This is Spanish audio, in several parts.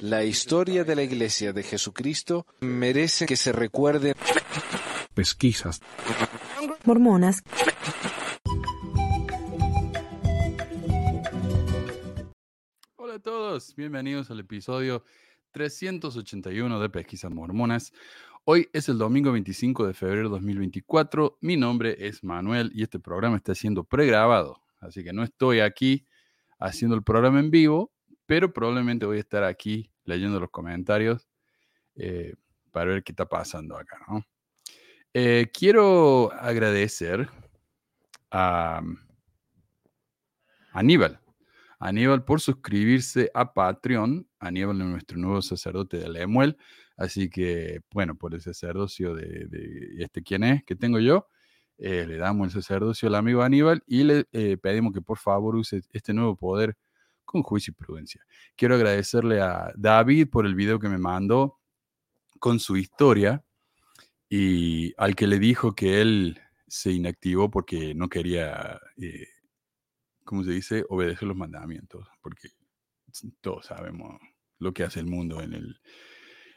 La historia de la Iglesia de Jesucristo merece que se recuerde. Pesquisas. Mormonas. Hola a todos, bienvenidos al episodio 381 de Pesquisas Mormonas. Hoy es el domingo 25 de febrero de 2024. Mi nombre es Manuel y este programa está siendo pregrabado, así que no estoy aquí haciendo el programa en vivo, pero probablemente voy a estar aquí leyendo los comentarios eh, para ver qué está pasando acá, ¿no? Eh, quiero agradecer a Aníbal. Aníbal por suscribirse a Patreon. Aníbal es nuestro nuevo sacerdote de Lemuel. Así que, bueno, por el sacerdocio de, este quién es que tengo yo, eh, le damos el sacerdocio al amigo Aníbal y le pedimos que por favor use este nuevo poder con juicio y prudencia. Quiero agradecerle a David por el video que me mandó con su historia y al que le dijo que él se inactivó porque no quería, eh, ¿cómo se dice?, obedecer los mandamientos, porque todos sabemos lo que hace el mundo en el...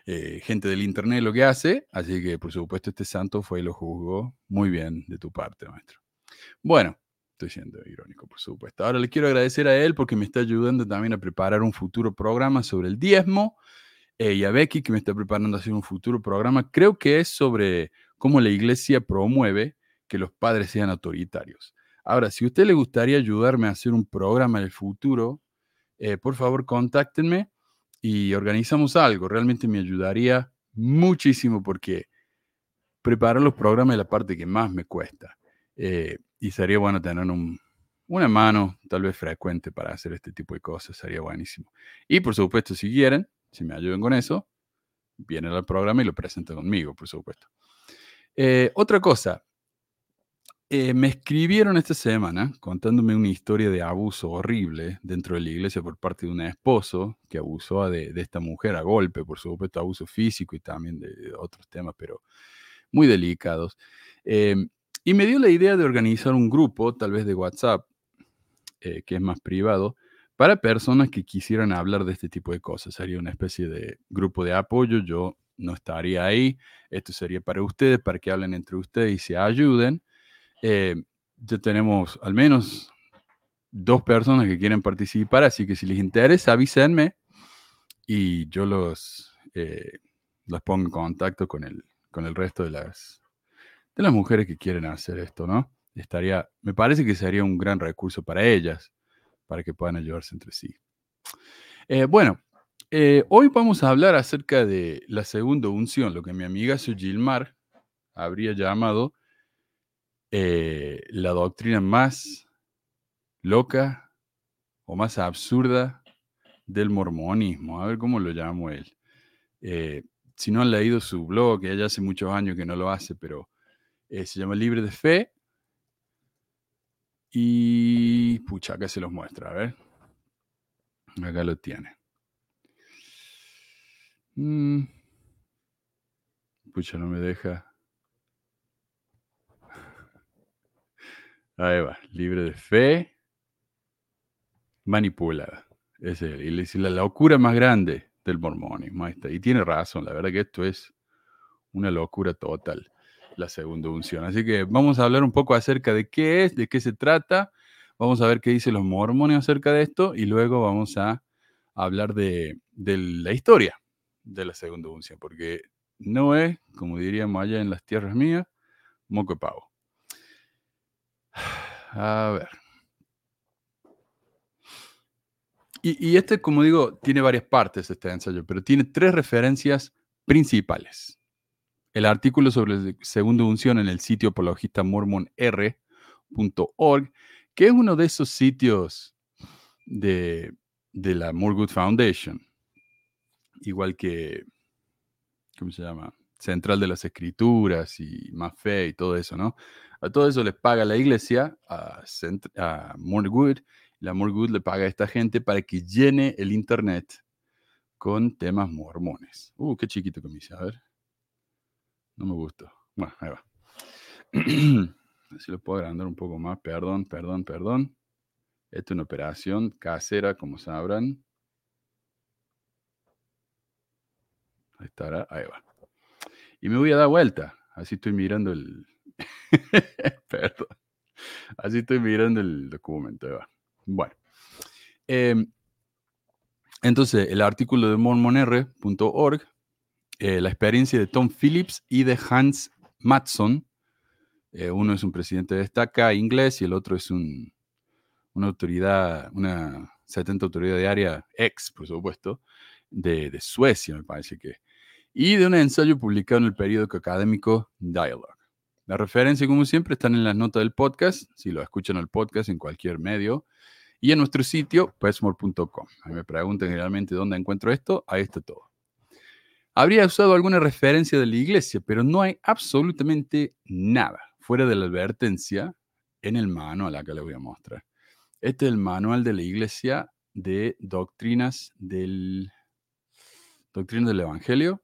Eh, gente del internet lo que hace, así que por supuesto este santo fue y lo juzgó muy bien de tu parte, maestro. Bueno, Estoy siendo irónico, por supuesto. Ahora le quiero agradecer a él porque me está ayudando también a preparar un futuro programa sobre el diezmo. Eh, y a Becky que me está preparando a hacer un futuro programa. Creo que es sobre cómo la iglesia promueve que los padres sean autoritarios. Ahora, si a usted le gustaría ayudarme a hacer un programa en el futuro, eh, por favor contáctenme y organizamos algo. Realmente me ayudaría muchísimo porque preparar los programas es la parte que más me cuesta. Eh, y sería bueno tener una mano tal vez frecuente para hacer este tipo de cosas, sería buenísimo. Y por supuesto, si quieren, si me ayudan con eso, vienen al programa y lo presentan conmigo, por supuesto. Eh, otra cosa, eh, me escribieron esta semana contándome una historia de abuso horrible dentro de la iglesia por parte de un esposo que abusó de, esta mujer a golpe, por supuesto, abuso físico y también de, otros temas, pero muy delicados. Eh, y me dio la idea de organizar un grupo, tal vez de WhatsApp, eh, que es más privado, para personas que quisieran hablar de este tipo de cosas. Sería una especie de grupo de apoyo. Yo no estaría ahí. Esto sería para ustedes, para que hablen entre ustedes y se ayuden. Eh, ya tenemos al menos dos personas que quieren participar, así que si les interesa, avísenme y yo los, eh, los pongo en contacto con el, con el resto de las de las mujeres que quieren hacer esto, ¿no? Estaría, me parece que sería un gran recurso para ellas, para que puedan ayudarse entre sí. Eh, bueno, eh, hoy vamos a hablar acerca de la segunda unción, lo que mi amiga Gilmar habría llamado eh, la doctrina más loca o más absurda del mormonismo. A ver cómo lo llamo él. si no han leído su blog, ella hace muchos años que no lo hace, pero eh, se llama Libre de Fe. Y, pucha, acá se los muestra, a ver. Acá lo tiene. Mm. Pucha, no me deja. Ahí va, libre de fe, manipulada. Es la locura más grande del mormonismo. Y tiene razón, la verdad que esto es una locura total la segunda unción. Así que vamos a hablar un poco acerca de qué es, de qué se trata. Vamos a ver qué dicen los mormones acerca de esto y luego vamos a hablar de, la historia de la segunda unción, porque no es, como diríamos allá en las tierras mías, moco de pavo. A ver. Y, este, como digo, tiene varias partes este ensayo, pero tiene tres referencias principales el artículo sobre la segunda unción en el sitio apologista mormonr.org, que es uno de esos sitios de, la More Good Foundation, igual que, ¿cómo se llama? Central de las Escrituras y Más Fe y todo eso, ¿no? A todo eso les paga la iglesia, a, a More Good, la More Good le paga a esta gente para que llene el Internet con temas mormones. Uh, qué chiquito que me hice, a ver. No me gustó. Bueno, ahí va. Así lo puedo agrandar un poco más. Perdón, perdón, perdón. Esta es una operación casera, como sabrán. estará, ahí va. Y me voy a dar vuelta. Así estoy mirando el. Perdón. Así estoy mirando el documento. Ahí va. Bueno. Em, entonces, el artículo de mormonr.org, eh, la experiencia de Tom Phillips y de Hans Matson. Eh, uno es un presidente de destaca inglés y el otro es un, una autoridad, una 70 autoridad de área ex, por supuesto, de, de Suecia, me parece que y de un ensayo publicado en el periódico académico Dialogue. La referencia, como siempre, están en las notas del podcast, si lo escuchan al podcast en cualquier medio, y en nuestro sitio, pesmore.com. Me preguntan generalmente dónde encuentro esto, ahí está todo. Habría usado alguna referencia de la iglesia, pero no hay absolutamente nada fuera de la advertencia en el manual, acá le voy a mostrar. Este es el manual de la iglesia de doctrinas del, doctrinas del Evangelio,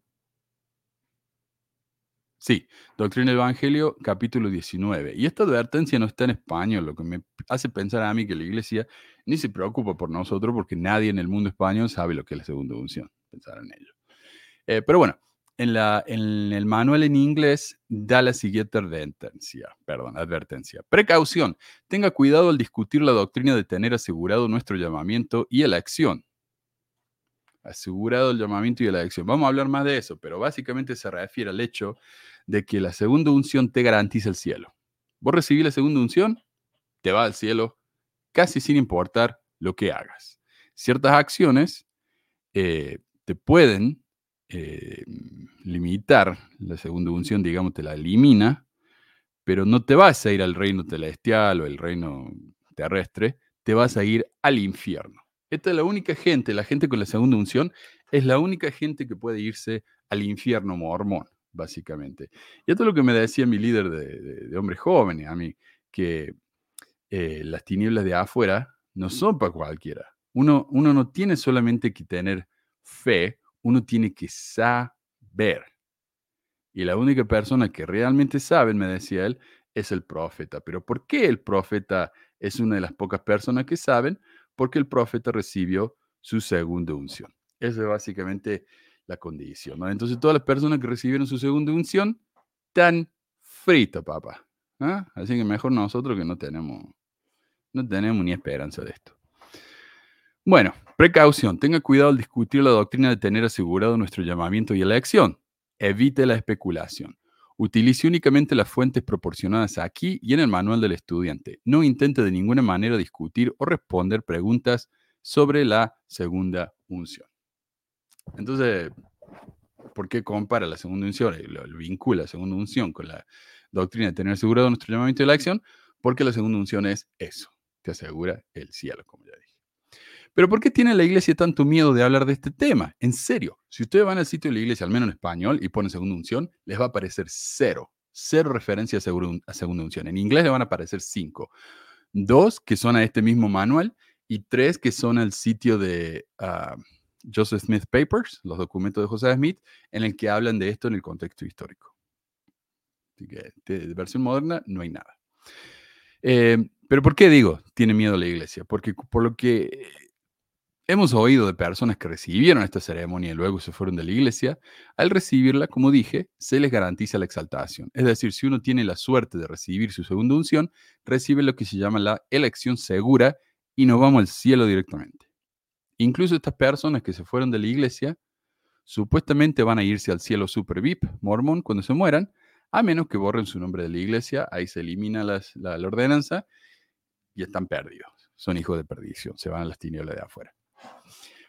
Sí, Doctrina del Evangelio, capítulo 19. Y esta advertencia no está en español, lo que me hace pensar a mí que la iglesia ni se preocupa por nosotros porque nadie en el mundo español sabe lo que es la segunda unción. Pensar en ello. Eh, pero bueno, en, la, en el manual en inglés da la siguiente advertencia, perdón, advertencia. Precaución, tenga cuidado al discutir la doctrina de tener asegurado nuestro llamamiento y elección asegurado el llamamiento y la elección. Vamos a hablar más de eso, pero básicamente se refiere al hecho de que la segunda unción te garantiza el cielo. Vos recibís la segunda unción, te va al cielo casi sin importar lo que hagas. Ciertas acciones eh, te pueden eh, limitar la segunda unción, digamos, te la elimina, pero no te vas a ir al reino celestial o el reino terrestre, te vas a ir al infierno. Esta es la única gente, la gente con la segunda unción, es la única gente que puede irse al infierno mormón, básicamente. Y esto es lo que me decía mi líder de, hombres jóvenes a mí, que eh, las tinieblas de afuera no son para cualquiera. Uno, uno no tiene solamente que tener fe, uno tiene que saber. Y la única persona que realmente sabe, me decía él, es el profeta. Pero ¿por qué el profeta es una de las pocas personas que saben? porque el profeta recibió su segunda unción. Esa es básicamente la condición. Entonces, todas las personas que recibieron su segunda unción están fritas, papá. ¿ah? Así que mejor nosotros que no tenemos, no tenemos ni esperanza de esto. Bueno, precaución. Tenga cuidado al discutir la doctrina de tener asegurado nuestro llamamiento y elección. Evite la especulación. Utilice únicamente las fuentes proporcionadas aquí y en el manual del estudiante. No intente de ninguna manera discutir o responder preguntas sobre la segunda unción. Entonces, ¿por qué compara la segunda unción? Lo, vincula la segunda unción con la doctrina de tener asegurado nuestro llamamiento y la acción, porque la segunda unción es eso, te asegura el cielo, como ya. Pero ¿por qué tiene la iglesia tanto miedo de hablar de este tema? En serio, si ustedes van al sitio de la iglesia, al menos en español, y ponen segunda unción, les va a aparecer cero, cero referencia a segunda unción. En inglés le van a aparecer cinco. Dos que son a este mismo manual y tres que son al sitio de ah, Joseph Smith Papers, los documentos de Joseph Smith, en el que hablan de esto en el contexto histórico. Así que de versión moderna no hay nada. Eh, pero ¿por qué digo tiene miedo la iglesia? Porque por lo que Hemos oído de personas que recibieron esta ceremonia y luego se fueron de la iglesia. Al recibirla, como dije, se les garantiza la exaltación. Es decir, si uno tiene la suerte de recibir su segunda unción, recibe lo que se llama la elección segura y nos vamos al cielo directamente. Incluso estas personas que se fueron de la iglesia, supuestamente van a irse al cielo super VIP, mormón, cuando se mueran, a menos que borren su nombre de la iglesia, ahí se elimina la, la ordenanza y están perdidos. Son hijos de perdición, se van a las tinieblas de afuera.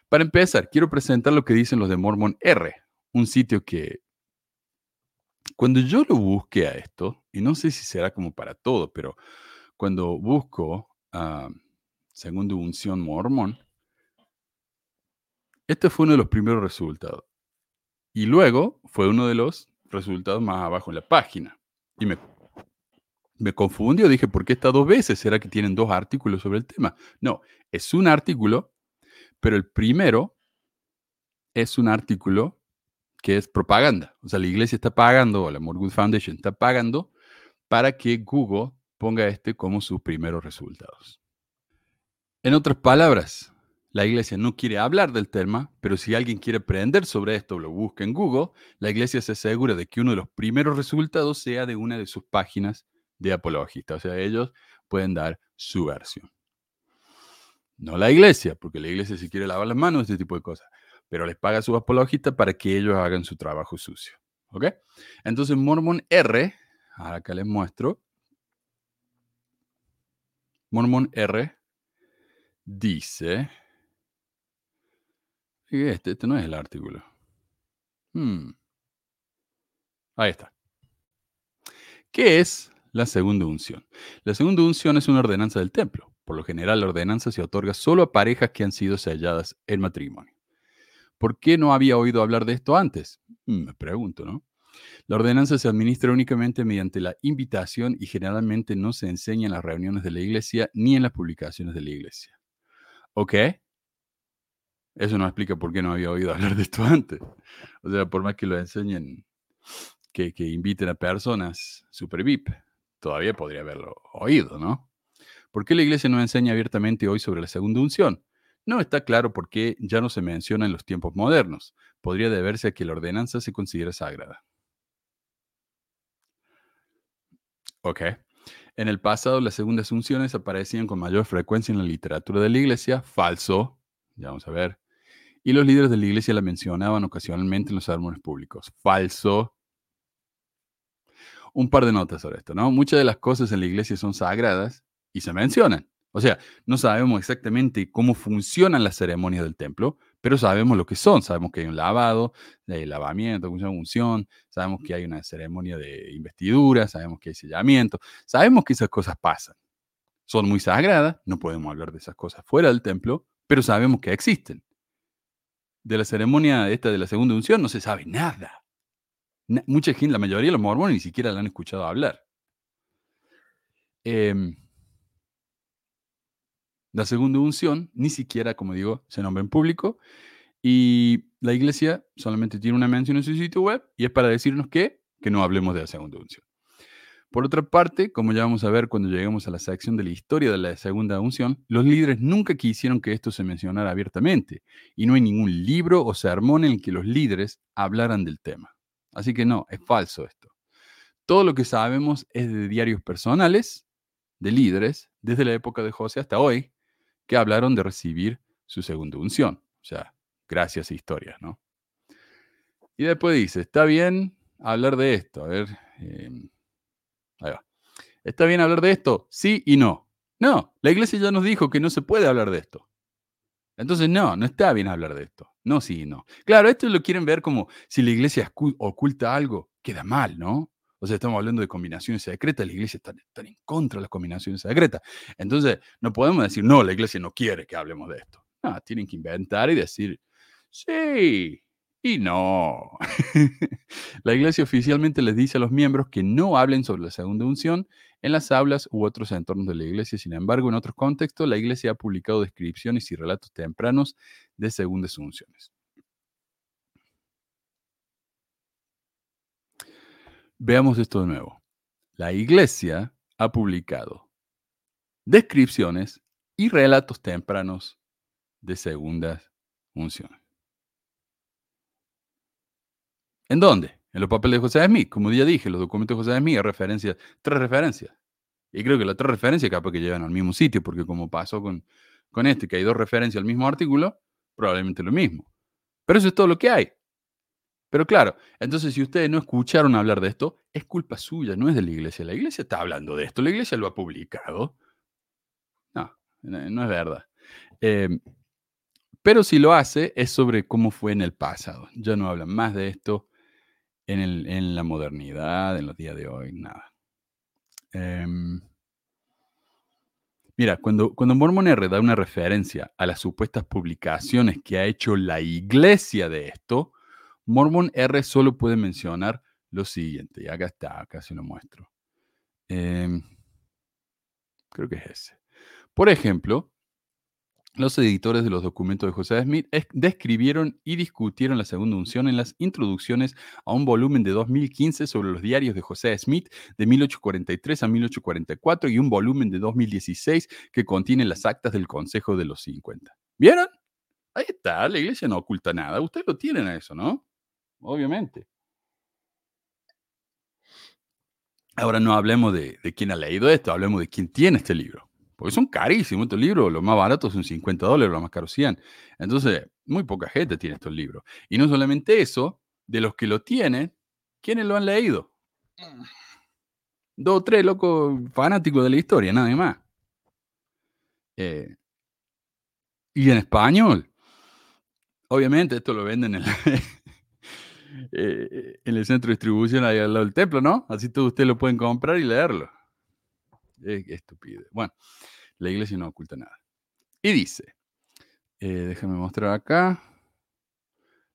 Para empezar, quiero presentar lo que dicen los de Mormon R, un sitio que cuando yo lo busqué a esto, y no sé si será como para todo, pero cuando busco uh, segundo unción mormón, este fue uno de los primeros resultados. Y luego fue uno de los resultados más abajo en la página. Y me, me confundió, dije, ¿por qué está dos veces? ¿Será que tienen dos artículos sobre el tema? No, es un artículo pero el primero es un artículo que es propaganda. O sea, la iglesia está pagando, o la Morgan Foundation está pagando para que Google ponga este como sus primeros resultados. En otras palabras, la iglesia no quiere hablar del tema, pero si alguien quiere aprender sobre esto, lo busca en Google, la iglesia se asegura de que uno de los primeros resultados sea de una de sus páginas de apologista. O sea, ellos pueden dar su versión. No la iglesia, porque la iglesia si quiere lavar las manos, este tipo de cosas. Pero les paga a sus apologistas para que ellos hagan su trabajo sucio. ¿Ok? Entonces, Mormon R, acá les muestro. Mormon R dice. Este, este no es el artículo. Hmm. Ahí está. ¿Qué es la segunda unción? La segunda unción es una ordenanza del templo. Por lo general, la ordenanza se otorga solo a parejas que han sido selladas en matrimonio. ¿Por qué no había oído hablar de esto antes? Hmm, me pregunto, ¿no? La ordenanza se administra únicamente mediante la invitación y generalmente no se enseña en las reuniones de la iglesia ni en las publicaciones de la iglesia. ¿Ok? Eso no explica por qué no había oído hablar de esto antes. O sea, por más que lo enseñen, que, que inviten a personas super VIP, todavía podría haberlo oído, ¿no? ¿Por qué la iglesia no enseña abiertamente hoy sobre la segunda unción? No está claro por qué ya no se menciona en los tiempos modernos. Podría deberse a que la ordenanza se considera sagrada. Ok. En el pasado, las segundas unciones aparecían con mayor frecuencia en la literatura de la iglesia. Falso. Ya vamos a ver. Y los líderes de la iglesia la mencionaban ocasionalmente en los sermones públicos. Falso. Un par de notas sobre esto, ¿no? Muchas de las cosas en la iglesia son sagradas y se mencionan. O sea, no sabemos exactamente cómo funcionan las ceremonias del templo, pero sabemos lo que son. Sabemos que hay un lavado, hay lavamiento, unción, sabemos que hay una ceremonia de investidura, sabemos que hay sellamiento, sabemos que esas cosas pasan. Son muy sagradas, no podemos hablar de esas cosas fuera del templo, pero sabemos que existen. De la ceremonia esta de la segunda unción no se sabe nada. mucha gente, la mayoría de los mormones ni siquiera la han escuchado hablar. Eh, la segunda unción ni siquiera, como digo, se nombra en público y la iglesia solamente tiene una mención en su sitio web y es para decirnos que, que no hablemos de la segunda unción. Por otra parte, como ya vamos a ver cuando lleguemos a la sección de la historia de la segunda unción, los líderes nunca quisieron que esto se mencionara abiertamente y no hay ningún libro o sermón en el que los líderes hablaran del tema. Así que no, es falso esto. Todo lo que sabemos es de diarios personales de líderes desde la época de José hasta hoy que hablaron de recibir su segunda unción. O sea, gracias a historias, ¿no? Y después dice, está bien hablar de esto. A ver, em, ahí va. ¿Está bien hablar de esto? Sí y no. No, la iglesia ya nos dijo que no se puede hablar de esto. Entonces, no, no está bien hablar de esto. No, sí y no. Claro, esto lo quieren ver como si la iglesia oculta algo, queda mal, ¿no? O sea, estamos hablando de combinaciones secretas, la iglesia está, en contra de las combinaciones secretas. Entonces, no podemos decir, no, la iglesia no quiere que hablemos de esto. No, tienen que inventar y decir, sí y no. la iglesia oficialmente les dice a los miembros que no hablen sobre la segunda unción en las aulas u otros entornos de la iglesia. Sin embargo, en otros contextos, la iglesia ha publicado descripciones y relatos tempranos de segundas unciones. Veamos esto de nuevo. La iglesia ha publicado descripciones y relatos tempranos de segundas unciones. ¿En dónde? En los papeles de José Smith. Como ya dije, los documentos de José Smith hay referencias, tres referencias. Y creo que las tres referencias capaz que llevan al mismo sitio, porque como pasó con, con este, que hay dos referencias al mismo artículo, probablemente lo mismo. Pero eso es todo lo que hay. Pero claro, entonces si ustedes no escucharon hablar de esto, es culpa suya, no es de la iglesia. La iglesia está hablando de esto, la iglesia lo ha publicado. No, no es verdad. Em, pero si lo hace, es sobre cómo fue en el pasado. Ya no hablan más de esto en, la modernidad, en los días de hoy, nada. Em, mira, cuando, cuando Mormon R da una referencia a las supuestas publicaciones que ha hecho la iglesia de esto, Mormon R solo puede mencionar lo siguiente, y acá está, acá se lo muestro. Em, creo que es ese. Por ejemplo, los editores de los documentos de José Smith describieron y discutieron la segunda unción en las introducciones a un volumen de 2015 sobre los diarios de José Smith de 1843 a 1844 y un volumen de 2016 que contiene las actas del Consejo de los 50. ¿Vieron? Ahí está, la iglesia no oculta nada. Ustedes lo tienen a eso, ¿no? Obviamente. Ahora no hablemos de, quién ha leído esto, hablemos de quién tiene este libro. Porque son carísimos estos libros, los más baratos son 50 dólares, los más caros 100. Entonces, muy poca gente tiene estos libros. Y no solamente eso, de los que lo tienen, ¿quiénes lo han leído? Dos o tres locos fanáticos de la historia, nada más. Eh, y en español, obviamente esto lo venden en, eh, en el centro de distribución ahí al lado del templo, ¿no? Así todos ustedes lo pueden comprar y leerlo. Es estúpido. Bueno, la iglesia no oculta nada. Y dice, eh, déjame mostrar acá.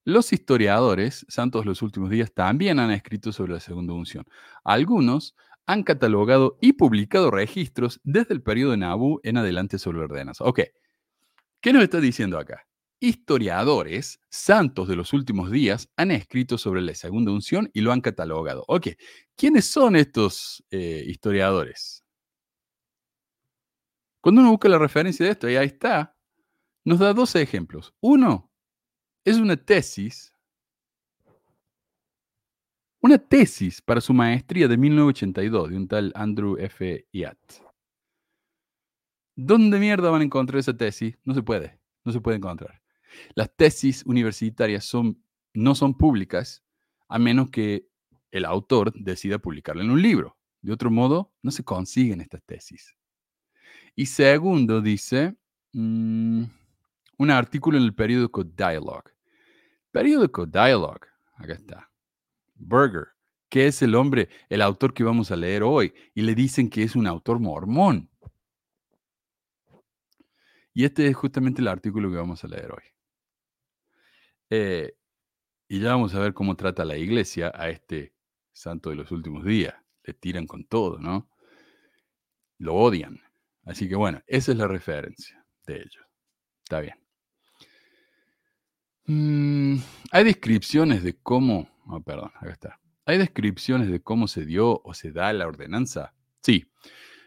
Los historiadores, santos de los últimos días, también han escrito sobre la segunda unción. Algunos han catalogado y publicado registros desde el periodo de Nabú en adelante sobre ordenanza. Ok, ¿qué nos está diciendo acá? Historiadores, santos de los últimos días, han escrito sobre la segunda unción y lo han catalogado. Ok, ¿quiénes son estos eh, historiadores? Cuando uno busca la referencia de esto, y ahí está, nos da dos ejemplos. Uno es una tesis, una tesis para su maestría de 1982 de un tal Andrew F. Yatt. ¿Dónde mierda van a encontrar esa tesis? No se puede, no se puede encontrar. Las tesis universitarias no son públicas a menos que el autor decida publicarla en un libro. De otro modo, no se consiguen estas tesis. Y segundo, dice mm, un artículo en el periódico Dialogue. Periódico Dialogue, acá está. Berger, que es el hombre, el autor que vamos a leer hoy, y le dicen que es un autor mormón. Y este es justamente el artículo que vamos a leer hoy. Eh, y ya vamos a ver cómo trata la iglesia a este santo de los últimos días. Le tiran con todo, ¿no? Lo odian. Así que bueno, esa es la referencia de ellos. Está bien. Mm, hay descripciones de cómo, oh, perdón, acá está. ¿Hay descripciones de cómo se dio o se da la ordenanza? Sí,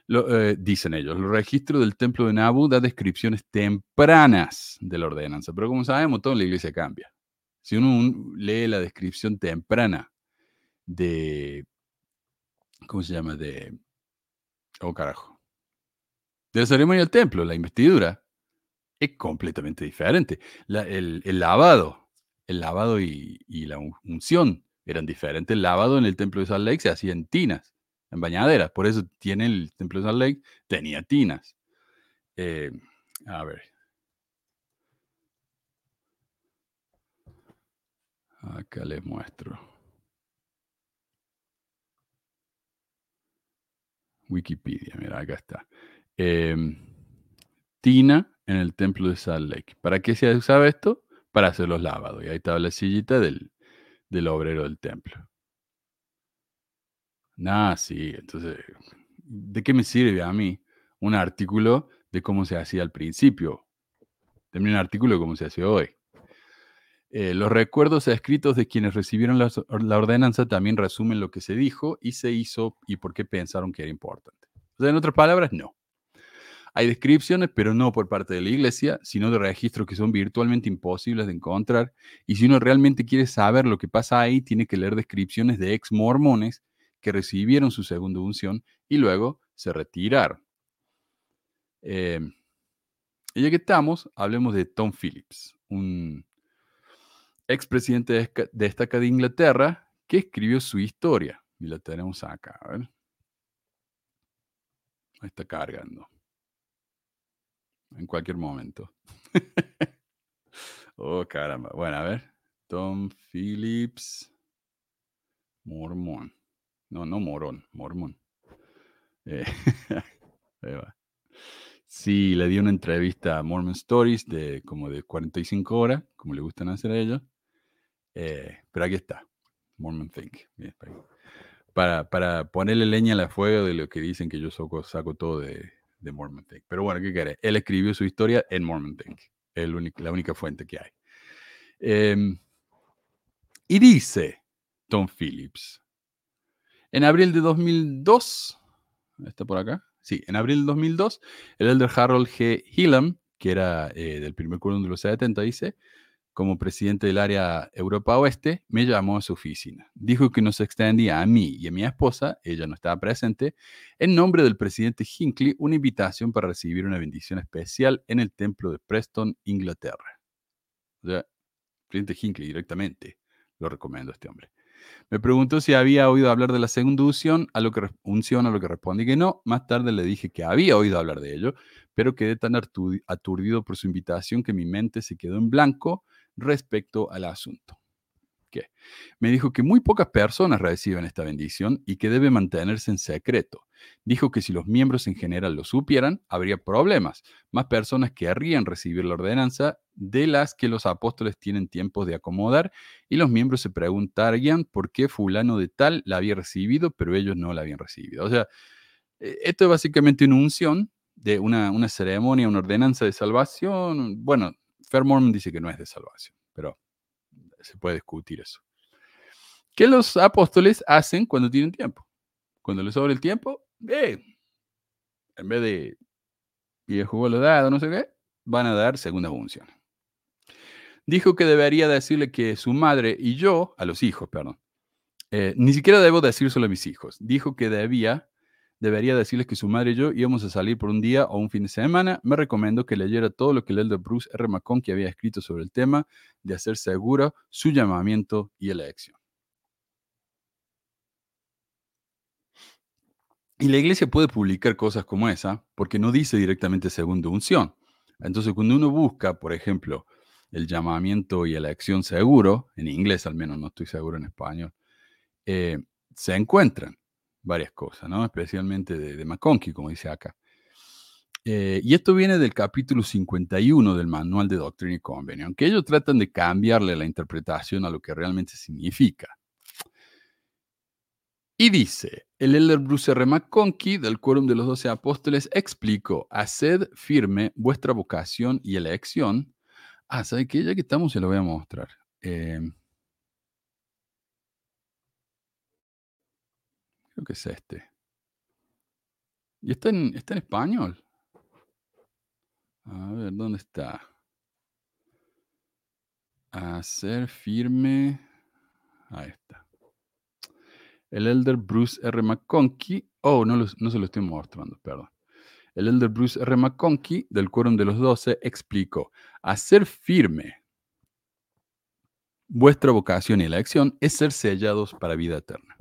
lo, eh, dicen ellos. El registro del templo de Nabu da descripciones tempranas de la ordenanza, pero como sabemos, todo en la iglesia cambia. Si uno lee la descripción temprana de, ¿cómo se llama? De, oh carajo, de la ceremonia del templo, la investidura, es completamente diferente. el, lavado, el lavado y, la unción eran diferentes. El lavado en el templo de Salt Lake se hacía en tinas, en bañaderas. Por eso tiene el templo de Salt Lake, tenía tinas. Eh, a ver. Acá les muestro. Wikipedia, mira, acá está. Em, tina en el templo de Salt Lake. ¿Para qué se usaba esto? Para hacer los lavados. Y ahí estaba la sillita del, obrero del templo. Nah, sí, entonces, ¿de qué me sirve a mí un artículo de cómo se hacía al principio? También un artículo de cómo se hace hoy. Eh, los recuerdos escritos de quienes recibieron la, la, ordenanza también resumen lo que se dijo y se hizo y por qué pensaron que era importante. O sea, en otras palabras, no. Hay descripciones, pero no por parte de la iglesia, sino de registros que son virtualmente imposibles de encontrar. Y si uno realmente quiere saber lo que pasa ahí, tiene que leer descripciones de ex mormones que recibieron su segunda unción y luego se retiraron. Eh, y ya que estamos, hablemos de Tom Phillips, un expresidente de, de esta de Inglaterra que escribió su historia. Y la tenemos acá, a ver. Ahí está cargando en cualquier momento. oh, caramba. Bueno, a ver. Tom Phillips. Mormón. No, no morón, mormón. Eh. Sí, le di una entrevista a Mormon Stories de como de 45 horas, como le gustan hacer a ellos. Eh, pero aquí está. Mormon Think. para, para ponerle leña a la fuego de lo que dicen que yo saco todo de, Mormon Think. Pero bueno, ¿qué quiere? Él escribió su historia en Mormon Think, es la única fuente que hay. Em, y dice Tom Phillips, en abril de 2002, ¿está por acá? Sí, en abril de 2002, el elder Harold G. Hillam que era eh, del primer quórum de los 70, dice, como presidente del área Europa Oeste, me llamó a su oficina. Dijo que nos extendía a mí y a mi esposa, ella no estaba presente, en nombre del presidente Hinckley, una invitación para recibir una bendición especial en el templo de Preston, Inglaterra. O sea, presidente Hinckley directamente lo recomiendo a este hombre. Me preguntó si había oído hablar de la segunda unción, a lo que, unción, a lo que respondí que no. Más tarde le dije que había oído hablar de ello, pero quedé tan aturdido por su invitación que mi mente se quedó en blanco respecto al asunto. ¿Qué? Me dijo que muy pocas personas reciben esta bendición y que debe mantenerse en secreto. Dijo que si los miembros en general lo supieran, habría problemas. Más personas querrían recibir la ordenanza de las que los apóstoles tienen tiempo de acomodar y los miembros se preguntarían por qué fulano de tal la había recibido, pero ellos no la habían recibido. O sea, e, esto es básicamente una unción de una, una ceremonia, una ordenanza de salvación. Bueno, Fairmont dice que no es de salvación, pero se puede discutir eso. ¿Qué los apóstoles hacen cuando tienen tiempo? Cuando les sobra el tiempo, eh, en vez de viejo lo dado, no sé qué, van a dar segunda función. Dijo que debería decirle que su madre y yo, a los hijos, perdón, eh, ni siquiera debo decírselo a mis hijos. Dijo que debía debería decirles que su madre y yo íbamos a salir por un día o un fin de semana. Me recomendó que leyera todo lo que el elder Bruce R. McConkie había escrito sobre el tema de hacer seguro su llamamiento y elección. Y la iglesia puede publicar cosas como esa porque no dice directamente segundo unción. Entonces, cuando uno busca, por ejemplo, el llamamiento y elección seguro, en inglés al menos, no estoy seguro en español, eh, se encuentran varias cosas, ¿no? Especialmente de, de McConkie, como dice acá. Eh, y esto viene del capítulo 51 del Manual de Doctrina y Convenio, aunque ellos tratan de cambiarle la interpretación a lo que realmente significa. Y dice, el elder Bruce R. McConkie del Quórum de los Doce Apóstoles explicó, haced firme vuestra vocación y elección. Ah, ¿sabe qué? Ya que estamos, se lo voy a mostrar. Eh, Creo que es este. Y está en, está en español. A ver, ¿dónde está? Hacer firme. Ahí está. El elder Bruce R. McConkie. Oh, no, no se lo estoy mostrando, perdón. El elder Bruce R. McConkie del Quórum de los Doce explicó: hacer firme vuestra vocación y elección es ser sellados para vida eterna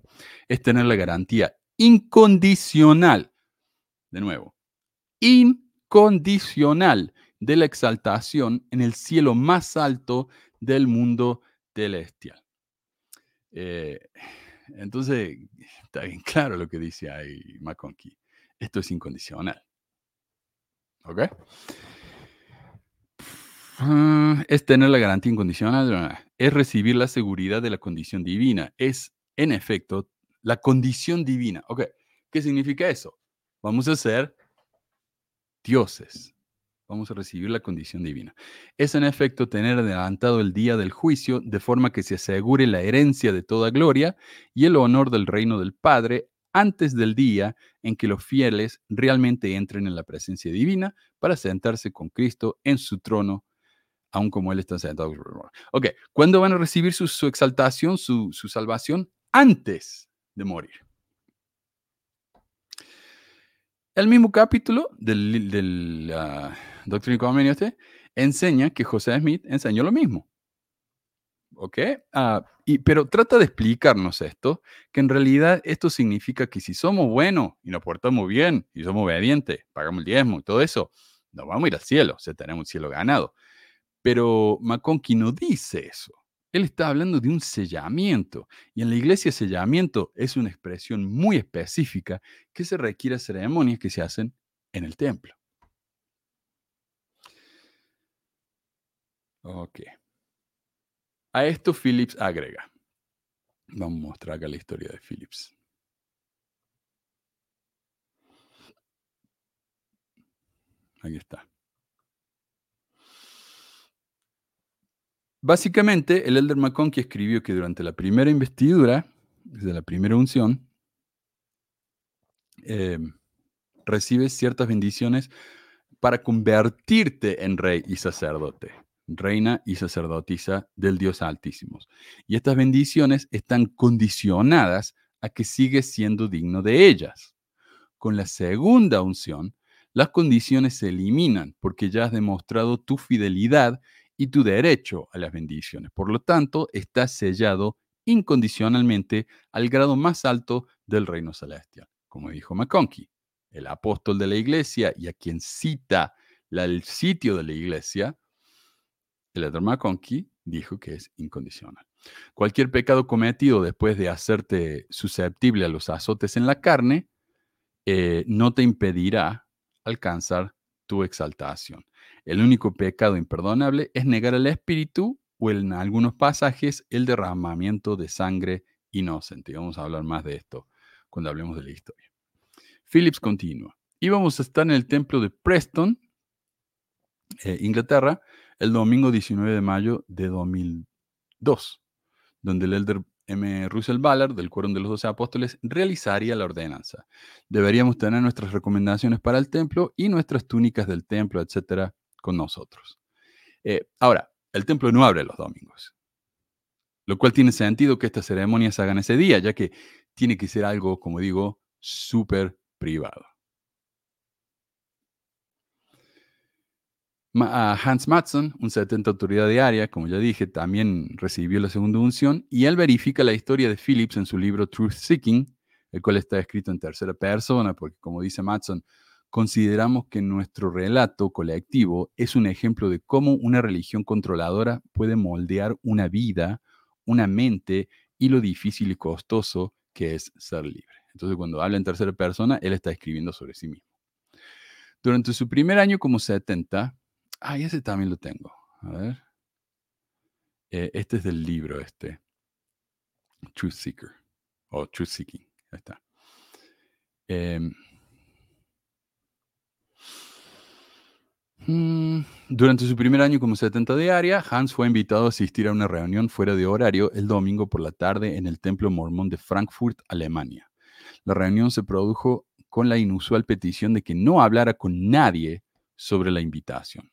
es tener la garantía incondicional, de nuevo, incondicional de la exaltación en el cielo más alto del mundo celestial. Eh, entonces, está bien claro lo que dice ahí McConkie. Esto es incondicional. ¿Ok? Ah, es tener la garantía incondicional, es recibir la seguridad de la condición divina, es en efecto, la condición divina. Ok, ¿qué significa eso? Vamos a ser dioses. Vamos a recibir la condición divina. Es en efecto tener adelantado el día del juicio de forma que se asegure la herencia de toda gloria y el honor del reino del Padre antes del día en que los fieles realmente entren en la presencia divina para sentarse con Cristo en su trono, aun como Él está sentado. Ok, ¿cuándo van a recibir su, exaltación, su, su salvación? Antes de morir. El mismo capítulo del, del uh, Doctrina y Convenio este enseña que José Smith enseñó lo mismo. ¿Ok? Uh, y, pero trata de explicarnos esto, que en realidad esto significa que si somos buenos y nos portamos bien y somos obedientes, pagamos el diezmo y todo eso, nos vamos a ir al cielo, o sea, tenemos el cielo ganado. Pero McConkie no dice eso. Él está hablando de un sellamiento. Y en la iglesia sellamiento es una expresión muy específica que se requiere a ceremonias que se hacen en el templo. Ok. A esto Phillips agrega. Vamos a mostrar acá la historia de Phillips. Ahí está. Básicamente, el Elder McConkie escribió que durante la primera investidura, desde la primera unción, eh, recibe ciertas bendiciones para convertirte en rey y sacerdote, reina y sacerdotisa del Dios Altísimo. Y estas bendiciones están condicionadas a que sigues siendo digno de ellas. Con la segunda unción, las condiciones se eliminan porque ya has demostrado tu fidelidad y tu derecho a las bendiciones. Por lo tanto, estás sellado incondicionalmente al grado más alto del reino celestial, como dijo McConkie, el apóstol de la iglesia y a quien cita el sitio de la iglesia, el Elder McConkie dijo que es incondicional. Cualquier pecado cometido después de hacerte susceptible a los azotes en la carne eh, no te impedirá alcanzar tu exaltación. El único pecado imperdonable es negar al Espíritu o en algunos pasajes el derramamiento de sangre inocente. Vamos a hablar más de esto cuando hablemos de la historia. Phillips continúa. Íbamos a estar en el templo de Preston, eh, Inglaterra, el domingo 19 de mayo de 2002, donde el elder M. Russell Ballard, del Quórum de los Doce Apóstoles, realizaría la ordenanza. Deberíamos tener nuestras recomendaciones para el templo y nuestras túnicas del templo, etcétera, con nosotros. Eh, ahora, el templo no abre los domingos, lo cual tiene sentido que estas ceremonias se hagan ese día, ya que tiene que ser algo, como digo, súper privado. Hans Matson, un 70 autoridad de área, como ya dije, también recibió la segunda unción y él verifica la historia de Phillips en su libro Truth Seeking, el cual está escrito en tercera persona, porque como dice Matson, consideramos que nuestro relato colectivo es un ejemplo de cómo una religión controladora puede moldear una vida, una mente y lo difícil y costoso que es ser libre. Entonces, cuando habla en tercera persona, él está escribiendo sobre sí mismo. Durante su primer año como 70, Ah, ese también lo tengo. A ver. Eh, este es del libro, este. Truth Seeker. O Truth Seeking. Ahí está. Em, durante su primer año como 70 de área, Hans fue invitado a asistir a una reunión fuera de horario el domingo por la tarde en el Templo Mormón de Frankfurt, Alemania. La reunión se produjo con la inusual petición de que no hablara con nadie sobre la invitación.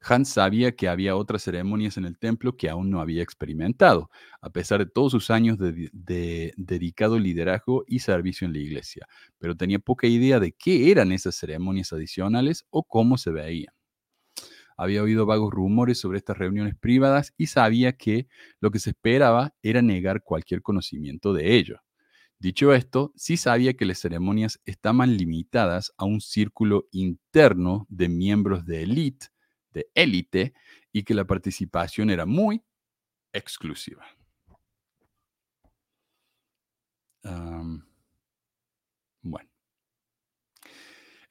Hans sabía que había otras ceremonias en el templo que aún no había experimentado, a pesar de todos sus años de, dedicado liderazgo y servicio en la iglesia, pero tenía poca idea de qué eran esas ceremonias adicionales o cómo se veían. Había oído vagos rumores sobre estas reuniones privadas y sabía que lo que se esperaba era negar cualquier conocimiento de ello. Dicho esto, sí sabía que las ceremonias estaban limitadas a un círculo interno de miembros de élite de élite y que la participación era muy exclusiva. bueno.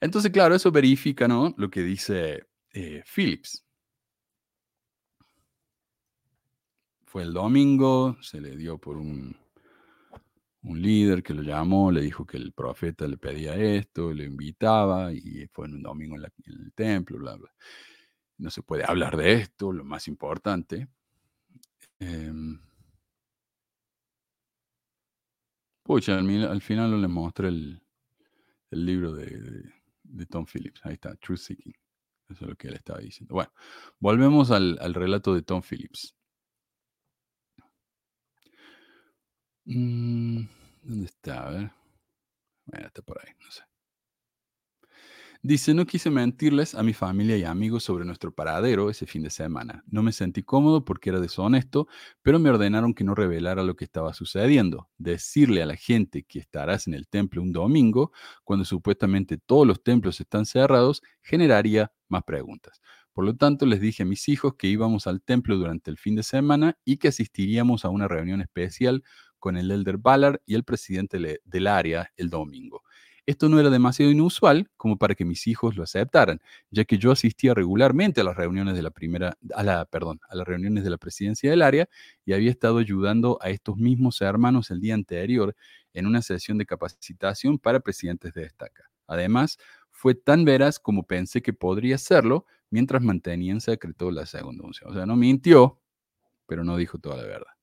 Entonces, claro, eso verifica ¿no? lo que dice eh, Phillips. Fue el domingo, se le dio por un, un líder que lo llamó, le dijo que el profeta le pedía esto, le invitaba y fue en un domingo en, en el templo, bla, bla no se puede hablar de esto, lo más importante. Em, pucha, al, final no les mostré el, libro de, Tom Phillips. Ahí está, Truth Seeking. Eso es lo que él estaba diciendo. Bueno, volvemos al, relato de Tom Phillips. Mm, ¿Dónde está? A ver. Bueno, está por ahí, no sé. Dice, no quise mentirles a mi familia y amigos sobre nuestro paradero ese fin de semana. No me sentí cómodo porque era deshonesto, pero me ordenaron que no revelara lo que estaba sucediendo. Decirle a la gente que estarás en el templo un domingo, cuando supuestamente todos los templos están cerrados, generaría más preguntas. Por lo tanto, les dije a mis hijos que íbamos al templo durante el fin de semana y que asistiríamos a una reunión especial con el elder Ballard y el presidente del área el domingo. Esto no era demasiado inusual como para que mis hijos lo aceptaran, ya que yo asistía regularmente a las reuniones de la primera, a la, las reuniones de la presidencia del área y había estado ayudando a estos mismos hermanos el día anterior en una sesión de capacitación para presidentes de estaca. Además, fue tan veraz como pensé que podría serlo mientras mantenía en secreto la segunda unción. O sea, no mintió, pero no dijo toda la verdad.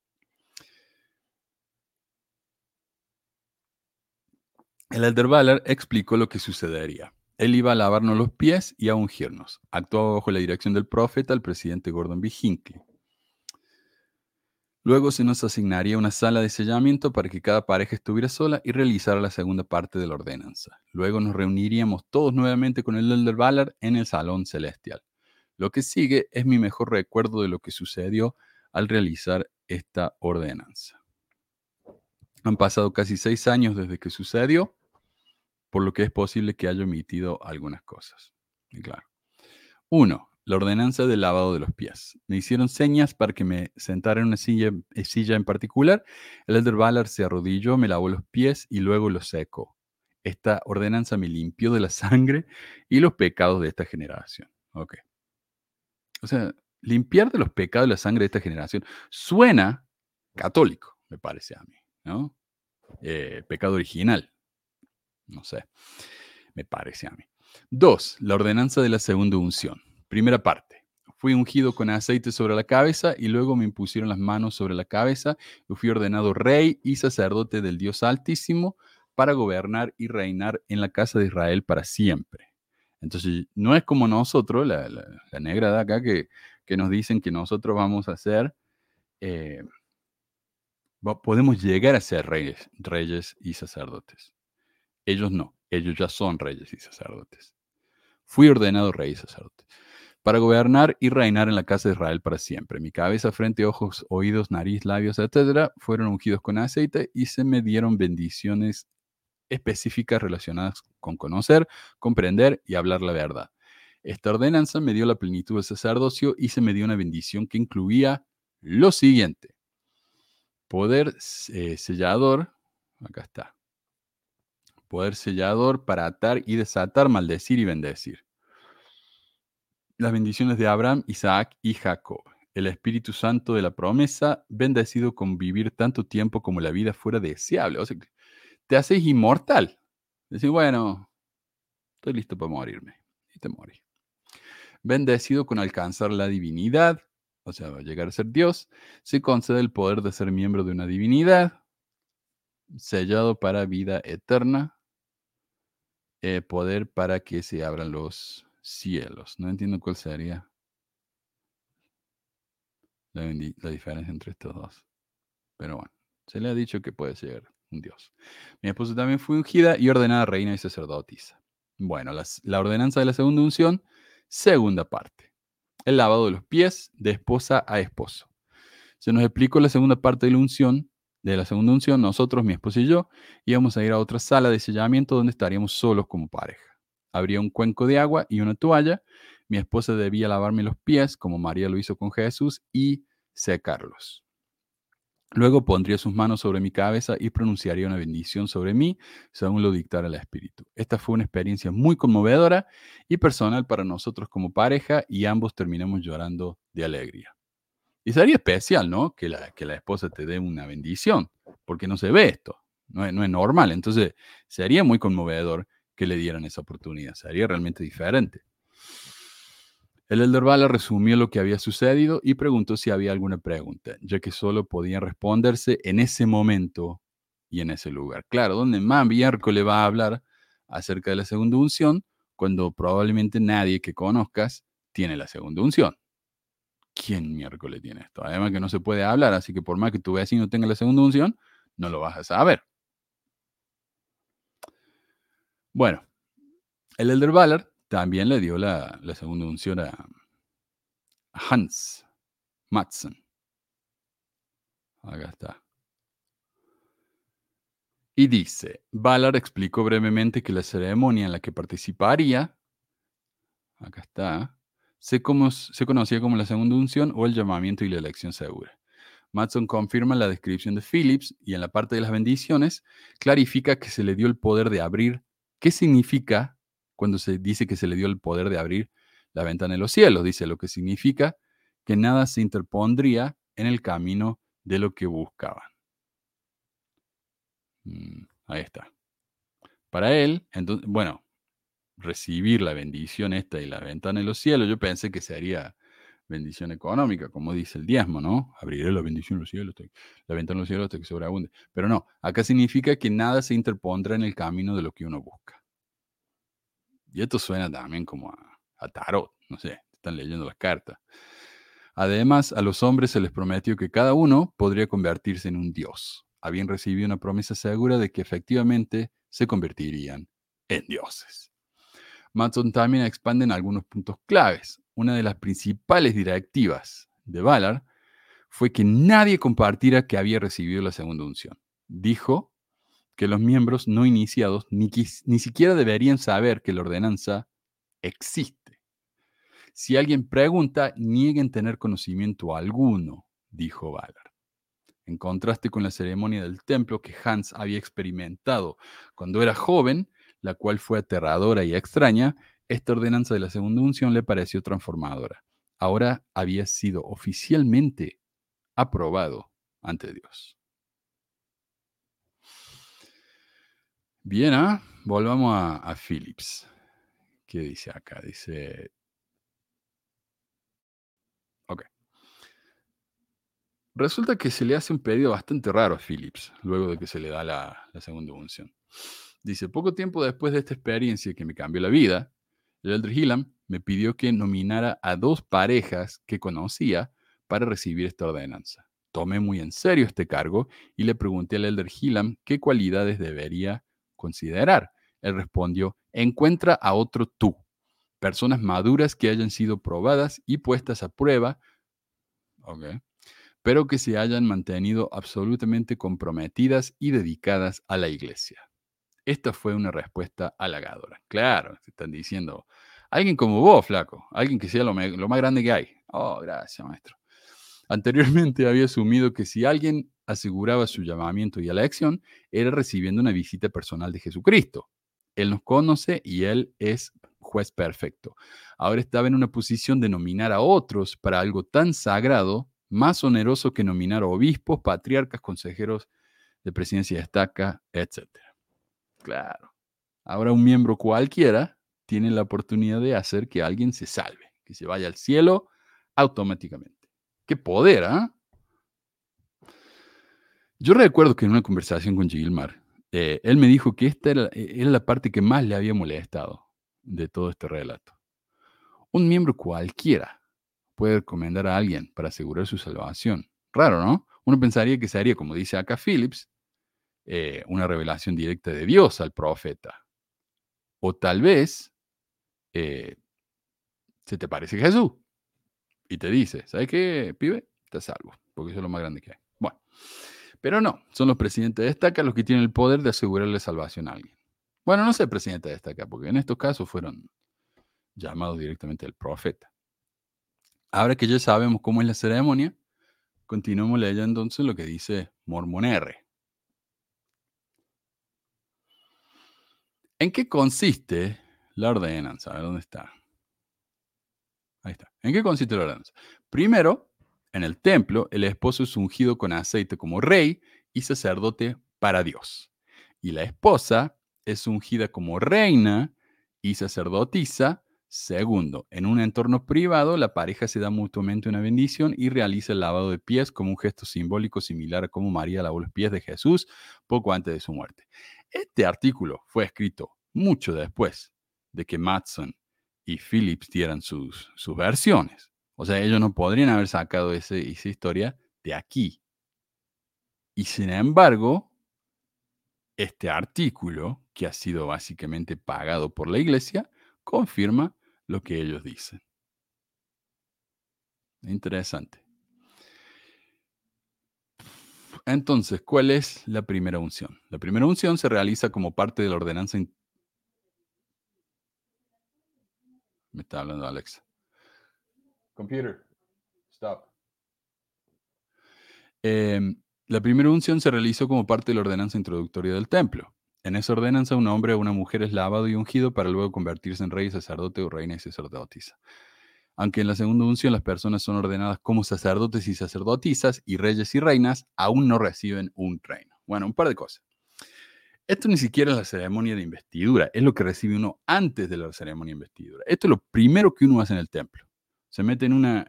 El Elder Ballard explicó lo que sucedería. Él iba a lavarnos los pies y a ungirnos. Actuaba bajo la dirección del profeta, el presidente Gordon B. Hinckley. Luego se nos asignaría una sala de sellamiento para que cada pareja estuviera sola y realizara la segunda parte de la ordenanza. Luego nos reuniríamos todos nuevamente con el Elder Ballard en el Salón Celestial. Lo que sigue es mi mejor recuerdo de lo que sucedió al realizar esta ordenanza. Han pasado casi seis años desde que sucedió, por lo que es posible que haya omitido algunas cosas. Y claro. Uno, la ordenanza del lavado de los pies. Me hicieron señas para que me sentara en una silla, eh, en particular. El Elder Ballard se arrodilló, me lavó los pies y luego los secó. Esta ordenanza me limpió de la sangre y los pecados de esta generación. Ok. O sea, limpiar de los pecados de la sangre de esta generación suena católico, me parece a mí, ¿no? Eh, pecado original. No sé, me parece a mí. Dos, la ordenanza de la segunda unción. Primera parte. Fui ungido con aceite sobre la cabeza y luego me impusieron las manos sobre la cabeza y fui ordenado rey y sacerdote del Dios Altísimo para gobernar y reinar en la casa de Israel para siempre. Entonces, no es como nosotros, la, negra de acá, que, nos dicen que nosotros vamos a ser, eh, podemos llegar a ser reyes, reyes y sacerdotes. Ellos no, ellos ya son reyes y sacerdotes. Fui ordenado rey y sacerdote para gobernar y reinar en la casa de Israel para siempre. Mi cabeza, frente, ojos, oídos, nariz, labios, etcétera, fueron ungidos con aceite y se me dieron bendiciones específicas relacionadas con conocer, comprender y hablar la verdad. Esta ordenanza me dio la plenitud del sacerdocio y se me dio una bendición que incluía lo siguiente. Poder eh, sellador, acá está. Poder sellador para atar y desatar, maldecir y bendecir las bendiciones de Abraham, Isaac y Jacob. El Espíritu Santo de la promesa, bendecido con vivir tanto tiempo como la vida fuera deseable. O sea, te haces inmortal. Decir, bueno, estoy listo para morirme. Y te morí. Bendecido con alcanzar la divinidad, o sea, llegar a ser Dios, se concede el poder de ser miembro de una divinidad, sellado para vida eterna, eh, poder para que se abran los cielos. No entiendo cuál sería la, diferencia entre estos dos. Pero bueno, se le ha dicho que puede ser un dios. Mi esposa también fue ungida y ordenada reina y sacerdotisa. Bueno, la ordenanza de la segunda unción, segunda parte. El lavado de los pies de esposa a esposo. Se nos explicó la segunda parte de la unción. De la segunda unción, nosotros, mi esposa y yo, íbamos a ir a otra sala de sellamiento donde estaríamos solos como pareja. Habría un cuenco de agua y una toalla. Mi esposa debía lavarme los pies, como María lo hizo con Jesús, y secarlos. Luego pondría sus manos sobre mi cabeza y pronunciaría una bendición sobre mí, según lo dictara el Espíritu. Esta fue una experiencia muy conmovedora y personal para nosotros como pareja y ambos terminamos llorando de alegría. Y sería especial, ¿no? Que la, que la esposa te dé una bendición, porque no se ve esto, no es, no es normal. Entonces, sería muy conmovedor que le dieran esa oportunidad. Sería realmente diferente. El Elder Bala resumió lo que había sucedido y preguntó si había alguna pregunta, ya que solo podían responderse en ese momento y en ese lugar. Claro, donde más miércoles va a hablar acerca de la segunda unción, cuando probablemente nadie que conozcas tiene la segunda unción. ¿Quién miércoles tiene esto? Además que no se puede hablar, así que por más que tu vecino tenga la segunda unción, no lo vas a saber. Bueno, el Elder Ballard también le dio la, segunda unción a Hans Matson. Acá está. Y dice, Ballard explicó brevemente que la ceremonia en la que participaría, acá está, se, conocía como la segunda unción o el llamamiento y la elección segura. Matson confirma la descripción de Phillips y en la parte de las bendiciones clarifica que se le dio el poder de abrir ¿Qué significa cuando se dice que se le dio el poder de abrir la ventana de los cielos? Dice lo que significa que nada se interpondría en el camino de lo que buscaban. Mm, ahí está. Para él, entonces, bueno, recibir la bendición esta y la ventana de los cielos, yo pensé que sería bendición económica, como dice el diezmo, ¿no? Abriré la bendición de los cielos, la ventana de los cielos hasta que sobreabunde. Pero no, acá significa que nada se interpondrá en el camino de lo que uno busca. Y esto suena también como a, a tarot, no sé, están leyendo las cartas. Además, a los hombres se les prometió que cada uno podría convertirse en un dios. Habían recibido una promesa segura de que efectivamente se convertirían en dioses. Matson también expande en algunos puntos claves. Una de las principales directivas de Valar fue que nadie compartiera que había recibido la segunda unción. Dijo que los miembros no iniciados ni, ni siquiera deberían saber que la ordenanza existe. Si alguien pregunta, nieguen tener conocimiento alguno, dijo Valar. En contraste con la ceremonia del templo que Hans había experimentado cuando era joven, la cual fue aterradora y extraña, esta ordenanza de la segunda unción le pareció transformadora. Ahora había sido oficialmente aprobado ante Dios. Bien, ¿ah? volvamos a, Phillips. ¿Qué dice acá? Dice... Ok. Resulta que se le hace un pedido bastante raro a Phillips, luego de que se le da la segunda unción. Dice, poco tiempo después de esta experiencia que me cambió la vida, el Elder Hillam me pidió que nominara a dos parejas que conocía para recibir esta ordenanza. Tomé muy en serio este cargo y le pregunté al Elder Hillam qué cualidades debería considerar. Él respondió, encuentra a otro tú, personas maduras que hayan sido probadas y puestas a prueba, pero que se hayan mantenido absolutamente comprometidas y dedicadas a la iglesia. Esta fue una respuesta halagadora. Claro, te están diciendo, alguien como vos, flaco, alguien que sea lo, más grande que hay. Oh, gracias, maestro. Anteriormente había asumido que si alguien aseguraba su llamamiento y elección, era recibiendo una visita personal de Jesucristo. Él nos conoce y Él es juez perfecto. Ahora estaba en una posición de nominar a otros para algo tan sagrado, más oneroso que nominar a obispos, patriarcas, consejeros de presidencia de estaca, etc. Claro. Ahora un miembro cualquiera tiene la oportunidad de hacer que alguien se salve, que se vaya al cielo automáticamente. ¡Qué poder, ah! Yo recuerdo que en una conversación con Gilmar, eh, él me dijo que esta era, eh, era la parte que más le había molestado de todo este relato. Un miembro cualquiera puede recomendar a alguien para asegurar su salvación. Raro, ¿no? Uno pensaría que sería, como dice acá Phillips, eh, una revelación directa de Dios al profeta. O tal vez eh, se te parece Jesús y te dice, ¿sabes qué, pibe? Te salvo, porque eso es lo más grande que hay. Bueno, pero no, son los presidentes de estaca los que tienen el poder de asegurarle salvación a alguien. Bueno, no sé presidente de estaca, porque en estos casos fueron llamados directamente al profeta. Ahora que ya sabemos cómo es la ceremonia, continuemos leyendo entonces lo que dice Mormon R. ¿En qué consiste la ordenanza? A ver dónde está. Ahí está. ¿En qué consiste la ordenanza? Primero, en el templo, el esposo es ungido con aceite como rey y sacerdote para Dios. Y la esposa es ungida como reina y sacerdotisa. Segundo, en un entorno privado, la pareja se da mutuamente una bendición y realiza el lavado de pies como un gesto simbólico similar a como María lavó los pies de Jesús poco antes de su muerte. Este artículo fue escrito mucho después de que Matson y Phillips dieran sus, sus versiones. O sea, ellos no podrían haber sacado ese, esa historia de aquí. Y sin embargo, este artículo, que ha sido básicamente pagado por la iglesia, confirma lo que ellos dicen. Interesante. Entonces, ¿cuál es la primera unción? La primera unción se realiza como parte de la ordenanza. Me está hablando Alexa. Computer, stop. Em, la primera unción se realizó como parte de la ordenanza introductoria del templo. En esa ordenanza, un hombre o una mujer es lavado y ungido para luego convertirse en rey, sacerdote o reina y sacerdotisa aunque en la segunda unción las personas son ordenadas como sacerdotes y sacerdotisas y reyes y reinas, aún no reciben un reino. Bueno, un par de cosas. Esto ni siquiera es la ceremonia de investidura, es lo que recibe uno antes de la ceremonia de investidura. Esto es lo primero que uno hace en el templo. Se mete en, una,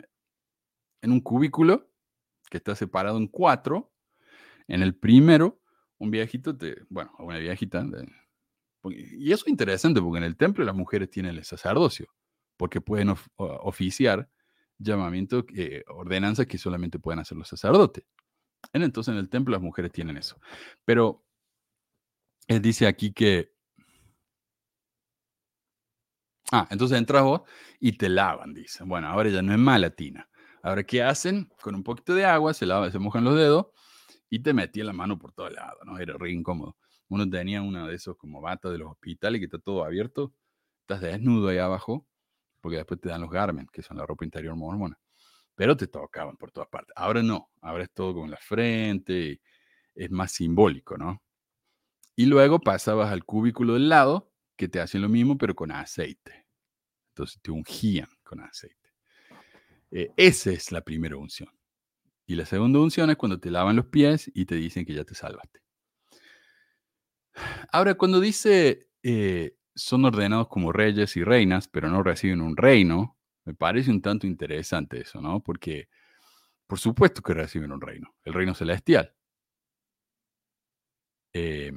en un cubículo que está separado en cuatro. En el primero, un viejito, te, bueno, una viejita, Y eso es interesante porque en el templo las mujeres tienen el sacerdocio, porque pueden oficiar llamamiento, eh, ordenanzas que solamente pueden hacer los sacerdotes. Entonces en el templo las mujeres tienen eso. Pero él dice aquí que... Ah, entonces entras vos y te lavan, dice. Bueno, ahora ya no es mala tina. Ahora, ¿qué hacen? Con un poquito de agua, se, lava, se mojan los dedos y te metí la mano por todo lado, ¿no? Era re incómodo. Uno tenía uno de esos como bata de los hospitales que está todo abierto. Estás desnudo ahí abajo, porque después te dan los garments, que son la ropa interior mormona. Pero te tocaban por todas partes. Ahora no, ahora es todo con la frente, es más simbólico, ¿no? Y luego pasabas al cubículo del lado, que te hacen lo mismo, pero con aceite. Entonces te ungían con aceite. Eh, esa es la primera unción. Y la segunda unción es cuando te lavan los pies y te dicen que ya te salvaste. Ahora, cuando dice eh, son ordenados como reyes y reinas, pero no reciben un reino, me parece un tanto interesante eso, ¿no? Porque por supuesto que reciben un reino, el reino celestial. Eh,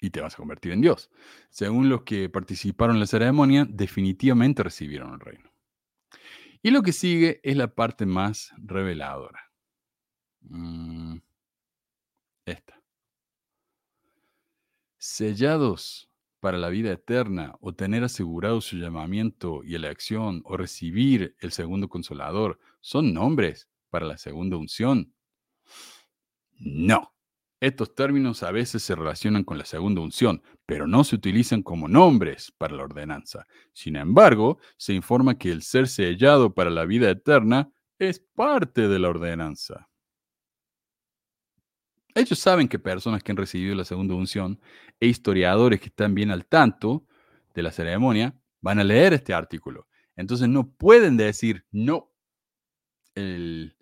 y te vas a convertir en Dios. Según los que participaron en la ceremonia, definitivamente recibieron el reino. Y lo que sigue es la parte más reveladora. Mm, esta. Sellados para la vida eterna o tener asegurado su llamamiento y elección o recibir el segundo consolador son nombres para la segunda unción. No. Estos términos a veces se relacionan con la segunda unción, pero no se utilizan como nombres para la ordenanza. Sin embargo, se informa que el ser sellado para la vida eterna es parte de la ordenanza. Ellos saben que personas que han recibido la segunda unción e historiadores que están bien al tanto de la ceremonia van a leer este artículo. Entonces no pueden decir, no, el,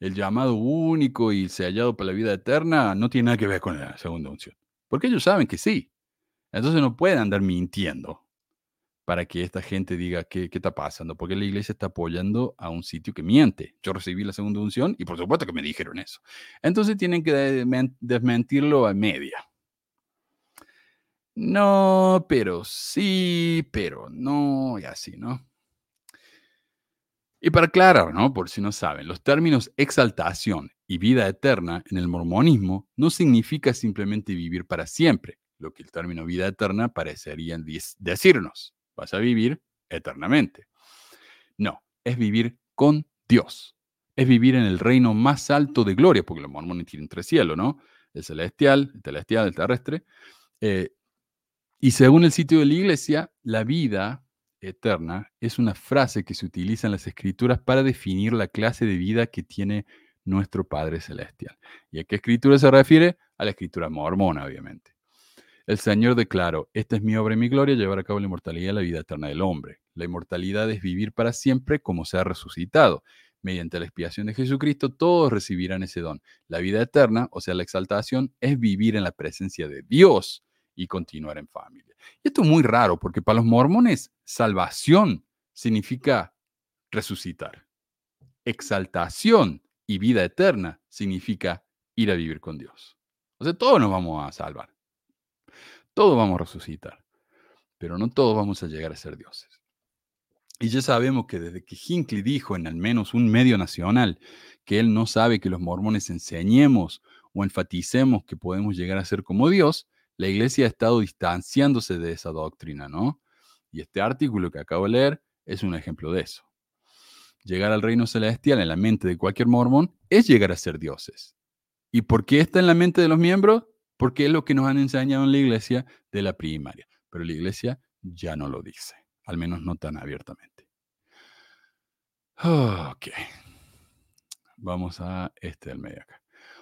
el llamado único y sellado para la vida eterna no tiene nada que ver con la segunda unción. Porque ellos saben que sí. Entonces no pueden andar mintiendo para que esta gente diga qué, qué, está pasando, porque la iglesia está apoyando a un sitio que miente. Yo recibí la segunda unción y por supuesto que me dijeron eso. Entonces tienen que desmentirlo a media. No, pero sí, pero no, y así, ¿no? Y para aclarar, ¿no? Por si no saben, los términos exaltación y vida eterna en el mormonismo no significa simplemente vivir para siempre, lo que el término vida eterna parecería decirnos. Vas a vivir eternamente. No, es vivir con Dios. Es vivir en el reino más alto de gloria, porque los mormones tienen tres cielos, ¿no? El celestial, el celestial, el terrestre. Eh, y según el sitio de la iglesia, la vida eterna es una frase que se utiliza en las escrituras para definir la clase de vida que tiene nuestro Padre Celestial. ¿Y a qué escritura se refiere? A la escritura mormona, obviamente. El Señor declaró, esta es mi obra y mi gloria, llevar a cabo la inmortalidad y la vida eterna del hombre. La inmortalidad es vivir para siempre como se ha resucitado. Mediante la expiación de Jesucristo, todos recibirán ese don. La vida eterna, o sea, la exaltación, es vivir en la presencia de Dios y continuar en familia. Y esto es muy raro porque para los mormones salvación significa resucitar. Exaltación y vida eterna significa ir a vivir con Dios. O sea, todos nos vamos a salvar. Todos vamos a resucitar. Pero no todos vamos a llegar a ser dioses. Y ya sabemos que desde que Hinckley dijo en al menos un medio nacional que él no sabe que los mormones enseñemos o enfaticemos que podemos llegar a ser como Dios, la iglesia ha estado distanciándose de esa doctrina, ¿no? Y este artículo que acabo de leer es un ejemplo de eso. Llegar al reino celestial en la mente de cualquier mormón es llegar a ser dioses. ¿Y por qué está en la mente de los miembros? Porque es lo que nos han enseñado en la iglesia de la primaria. Pero la iglesia ya no lo dice, al menos no tan abiertamente. Ok. Vamos a este del medio acá.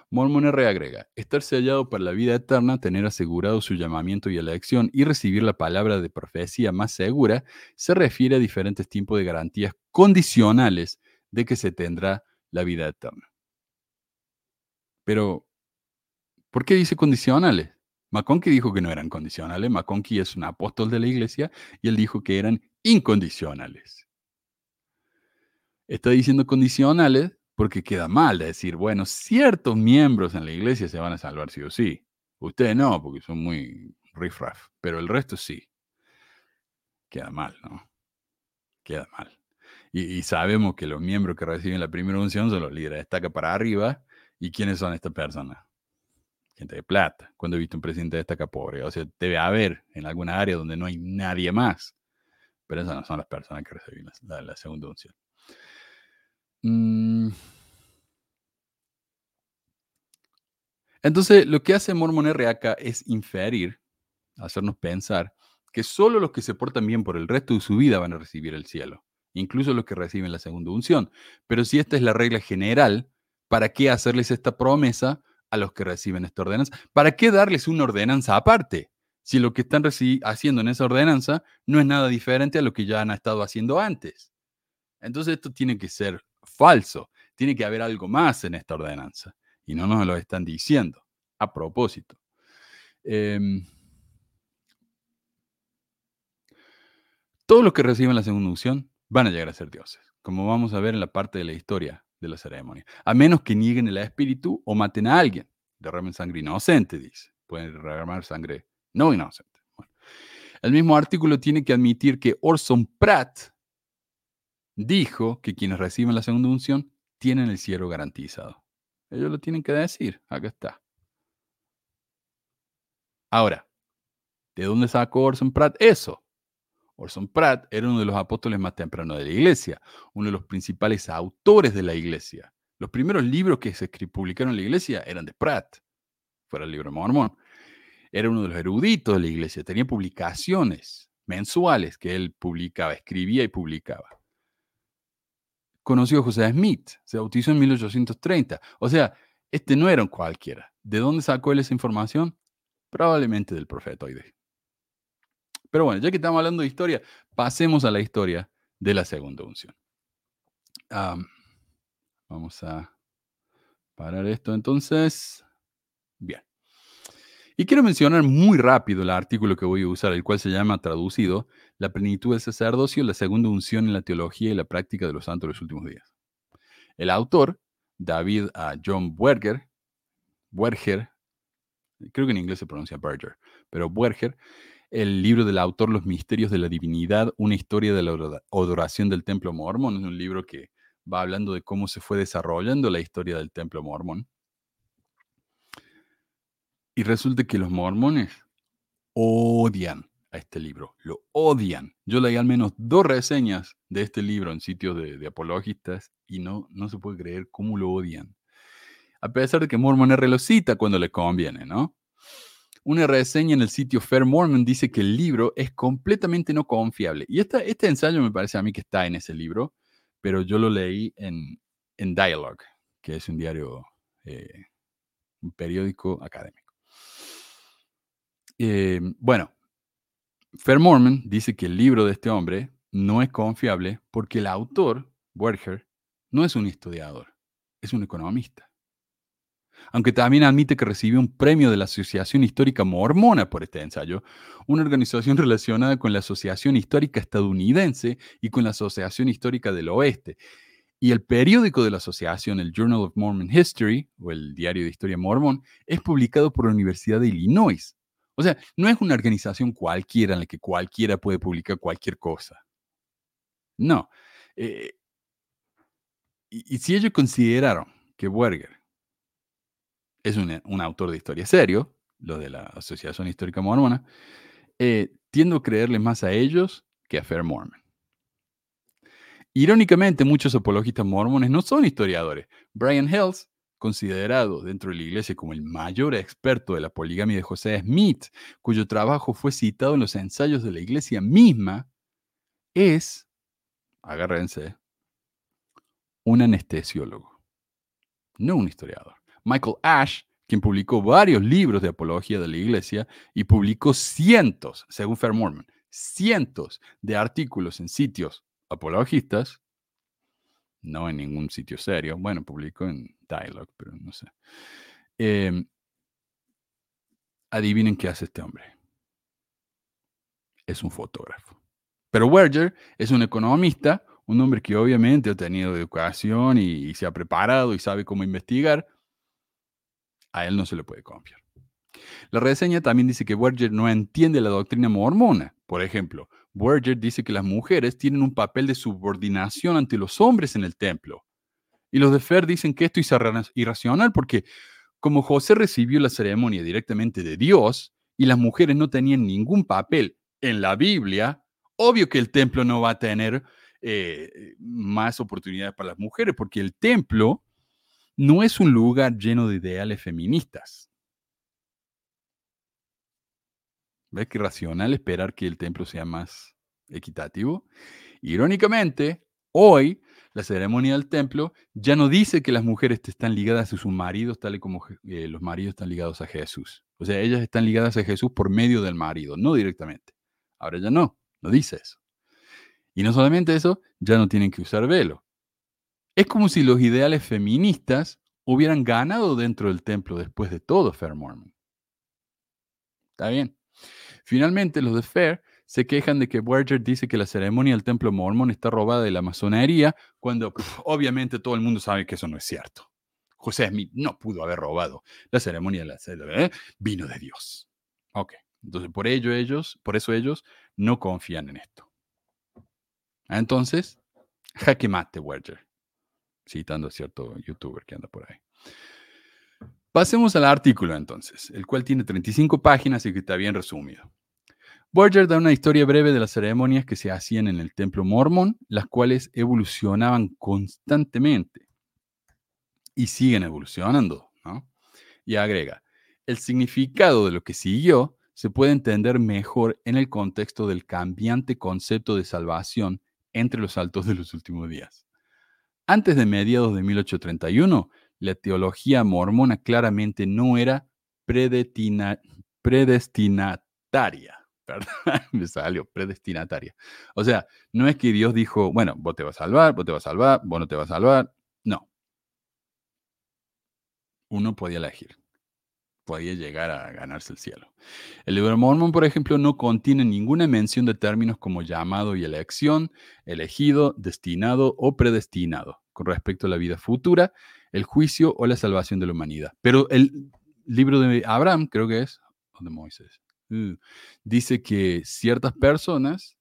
Mormon R agrega, estar sellado para la vida eterna, tener asegurado su llamamiento y elección y recibir la palabra de profecía más segura, se refiere a diferentes tipos de garantías condicionales de que se tendrá la vida eterna. Pero, ¿por qué dice condicionales? McConkie dijo que no eran condicionales. McConkie es un apóstol de la iglesia y él dijo que eran incondicionales. Está diciendo condicionales porque queda mal decir, bueno, ciertos miembros en la iglesia se van a salvar sí o sí. Ustedes no, porque son muy riffraff, pero el resto sí. Queda mal, ¿no? Queda mal. Y, sabemos que los miembros que reciben la primera unción son los líderes destaca para arriba. ¿Y quiénes son estas personas? De plata. Cuando he visto un presidente de destaca pobre, o sea, debe haber en alguna área donde no hay nadie más. Pero esas no son las personas que reciben la, segunda unción. Mm. Entonces, lo que hace Mormon R es inferir, hacernos pensar, que solo los que se portan bien por el resto de su vida van a recibir el cielo, incluso los que reciben la segunda unción. Pero si esta es la regla general, ¿para qué hacerles esta promesa a los que reciben esta ordenanza? ¿Para qué darles una ordenanza aparte? Si lo que están haciendo en esa ordenanza no es nada diferente a lo que ya han estado haciendo antes. Entonces esto tiene que ser falso. Tiene que haber algo más en esta ordenanza. Y no nos lo están diciendo. A propósito. Em, todos los que reciben la segunda unción van a llegar a ser dioses, como vamos a ver en la parte de la historia de la ceremonia, a menos que nieguen el espíritu o maten a alguien. Derramen sangre inocente, dice. Pueden derramar sangre no inocente. El mismo artículo tiene que admitir que Orson Pratt dijo que quienes reciben la segunda unción tienen el cielo garantizado. Ellos lo tienen que decir. Acá está. Ahora, ¿de dónde sacó Orson Pratt eso? Orson Pratt era uno de los apóstoles más tempranos de la iglesia, uno de los principales autores de la iglesia. Los primeros libros que se publicaron en la iglesia eran de Pratt, fuera el libro de Mormón. Era uno de los eruditos de la iglesia, tenía publicaciones mensuales que él publicaba, escribía y publicaba. Conoció a José Smith, se bautizó en 1830. O sea, este no era cualquiera. ¿De dónde sacó él esa información? Probablemente del profeta profetoide. Pero bueno, ya que estamos hablando de historia, pasemos a la historia de la segunda unción. vamos a parar esto entonces. Bien. Y quiero mencionar muy rápido el artículo que voy a usar, el cual se llama traducido La plenitud del sacerdocio, la segunda unción en la teología y la práctica de los santos de los últimos días. El autor, David ah, John Berger, Berger, creo que en inglés se pronuncia Berger, pero Berger, el libro del autor Los Misterios de la Divinidad, una historia de la adoración del Templo Mormón. Es un libro que va hablando de cómo se fue desarrollando la historia del Templo Mormón. Y resulta que los mormones odian a este libro, lo odian. Yo leí al menos dos reseñas de este libro en sitios de, apologistas y no, no se puede creer cómo lo odian. A pesar de que Mormon R lo cita cuando le conviene, ¿no? Una reseña en el sitio Fair Mormon dice que el libro es completamente no confiable. Y este ensayo me parece a mí que está en ese libro, pero yo lo leí en, en Dialogue, que es un diario, eh, un periódico académico. Eh, bueno, Fair Mormon dice que el libro de este hombre no es confiable porque el autor, Werger, no es un historiador, es un economista aunque también admite que recibió un premio de la Asociación Histórica Mormona por este ensayo, una organización relacionada con la Asociación Histórica Estadounidense y con la Asociación Histórica del Oeste. Y el periódico de la asociación, el Journal of Mormon History, o el Diario de Historia Mormón, es publicado por la Universidad de Illinois. O sea, no es una organización cualquiera en la que cualquiera puede publicar cualquier cosa. No. Eh, y, si ellos consideraron que Werger es un, autor de historia serio, lo de la Asociación Histórica Mormona, eh, tiendo a creerle más a ellos que a Fair Mormon. Irónicamente, muchos apologistas mormones no son historiadores. Brian Hells, considerado dentro de la iglesia como el mayor experto de la poligamia de José Smith, cuyo trabajo fue citado en los ensayos de la iglesia misma, es, agárrense, un anestesiólogo, no un historiador. Michael Ash, quien publicó varios libros de apología de la iglesia y publicó cientos, según Fair Mormon, cientos de artículos en sitios apologistas, no en ningún sitio serio, bueno, publicó en Dialogue, pero no sé. Em, adivinen qué hace este hombre. Es un fotógrafo. Pero Werger es un economista, un hombre que obviamente ha tenido educación y se ha preparado y sabe cómo investigar, a él no se le puede confiar. La reseña también dice que Berger no entiende la doctrina mormona. Por ejemplo, Berger dice que las mujeres tienen un papel de subordinación ante los hombres en el templo. Y los de Fer dicen que esto es irracional porque como José recibió la ceremonia directamente de Dios y las mujeres no tenían ningún papel en la Biblia, obvio que el templo no va a tener eh, más oportunidades para las mujeres porque el templo no es un lugar lleno de ideales feministas. ¿Ves qué racional esperar que el templo sea más equitativo? Irónicamente, hoy la ceremonia del templo ya no dice que las mujeres están ligadas a sus maridos tal y como eh, los maridos están ligados a Jesús. O sea, ellas están ligadas a Jesús por medio del marido, no directamente. Ahora ya no, no dice eso. Y no solamente eso, ya no tienen que usar velo. Es como si los ideales feministas hubieran ganado dentro del templo después de todo Fair Mormon. Está bien. Finalmente, los de Fair se quejan de que Berger dice que la ceremonia del templo mormón está robada de la masonería, cuando obviamente todo el mundo sabe que eso no es cierto. José Smith no pudo haber robado la ceremonia de la ¿eh? vino de Dios. Ok, entonces por ello ellos, por eso ellos no confían en esto. Entonces, jaque mate Berger, citando a cierto youtuber que anda por ahí. Pasemos al artículo entonces, el cual tiene 35 páginas y que está bien resumido. Borger da una historia breve de las ceremonias que se hacían en el templo mormón, las cuales evolucionaban constantemente y siguen evolucionando. Y agrega, el significado de lo que siguió se puede entender mejor en el contexto del cambiante concepto de salvación entre los altos de los últimos días. Antes de mediados de 1831, la teología mormona claramente no era predestinataria ¿verdad? Me salió predestinataria. O sea, no es que Dios dijo, bueno, vos te vas a salvar, vos te vas a salvar, vos no te vas a salvar. No. Uno podía elegir. Podía llegar a ganarse el cielo. El libro de Mormon, por ejemplo, no contiene ninguna mención de términos como llamado y elección, elegido, destinado o predestinado con respecto a la vida futura, el juicio o la salvación de la humanidad. Pero el libro de Abraham, creo que es, o de Moisés, Mm, dice que ciertas personas,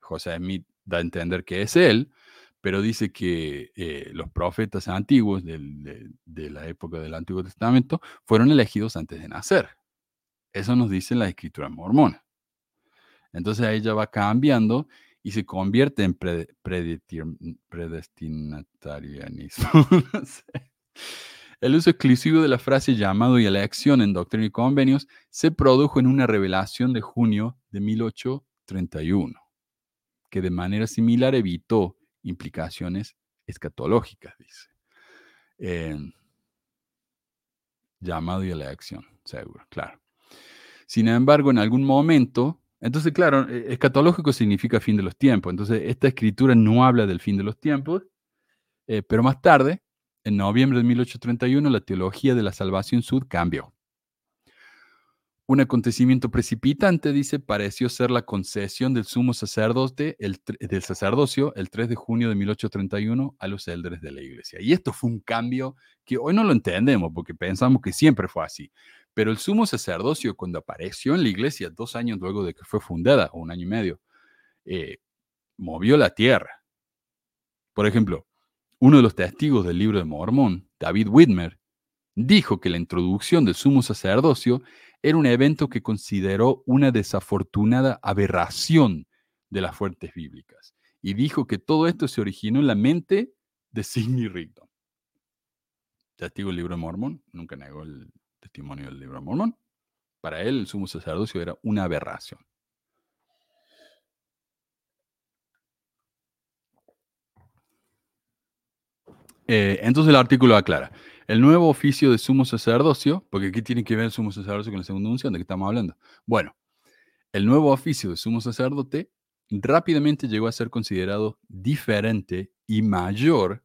José Smith da a entender que es él, pero dice que eh, los profetas antiguos de, la época del Antiguo Testamento fueron elegidos antes de nacer. Eso nos dice la escritura mormona. Entonces ella va cambiando y se convierte en predestinatarianismo. no sé. El uso exclusivo de la frase llamado y elección en Doctrina y Convenios se produjo en una revelación de junio de 1831, que de manera similar evitó implicaciones escatológicas, dice. Em, llamado y elección, seguro, claro. Sin embargo, en algún momento, entonces, claro, e, escatológico significa fin de los tiempos. Entonces, esta escritura no habla del fin de los tiempos, eh, pero más tarde, en noviembre de 1831, la teología de la salvación sud cambió. Un acontecimiento precipitante, dice, pareció ser la concesión del sumo sacerdote, el, del sacerdocio, el 3 de junio de 1831 a los élderes de la iglesia. Y esto fue un cambio que hoy no lo entendemos porque pensamos que siempre fue así. Pero el sumo sacerdocio, cuando apareció en la iglesia dos años luego de que fue fundada, o un año y medio, eh, movió la tierra. Por ejemplo, uno de los testigos del libro de Mormón, David Whitmer, dijo que la introducción del sumo sacerdocio era un evento que consideró una desafortunada aberración de las fuentes bíblicas y dijo que todo esto se originó en la mente de Sidney Rigdon. Testigo del libro de Mormón, nunca negó el testimonio del libro Mormón. Para él el sumo sacerdocio era una aberración. Eh, entonces el artículo aclara, el nuevo oficio de sumo sacerdocio, porque ¿qué tiene que ver el sumo sacerdocio con la segunda unción? ¿De qué estamos hablando? Bueno, el nuevo oficio de sumo sacerdote rápidamente llegó a ser considerado diferente y mayor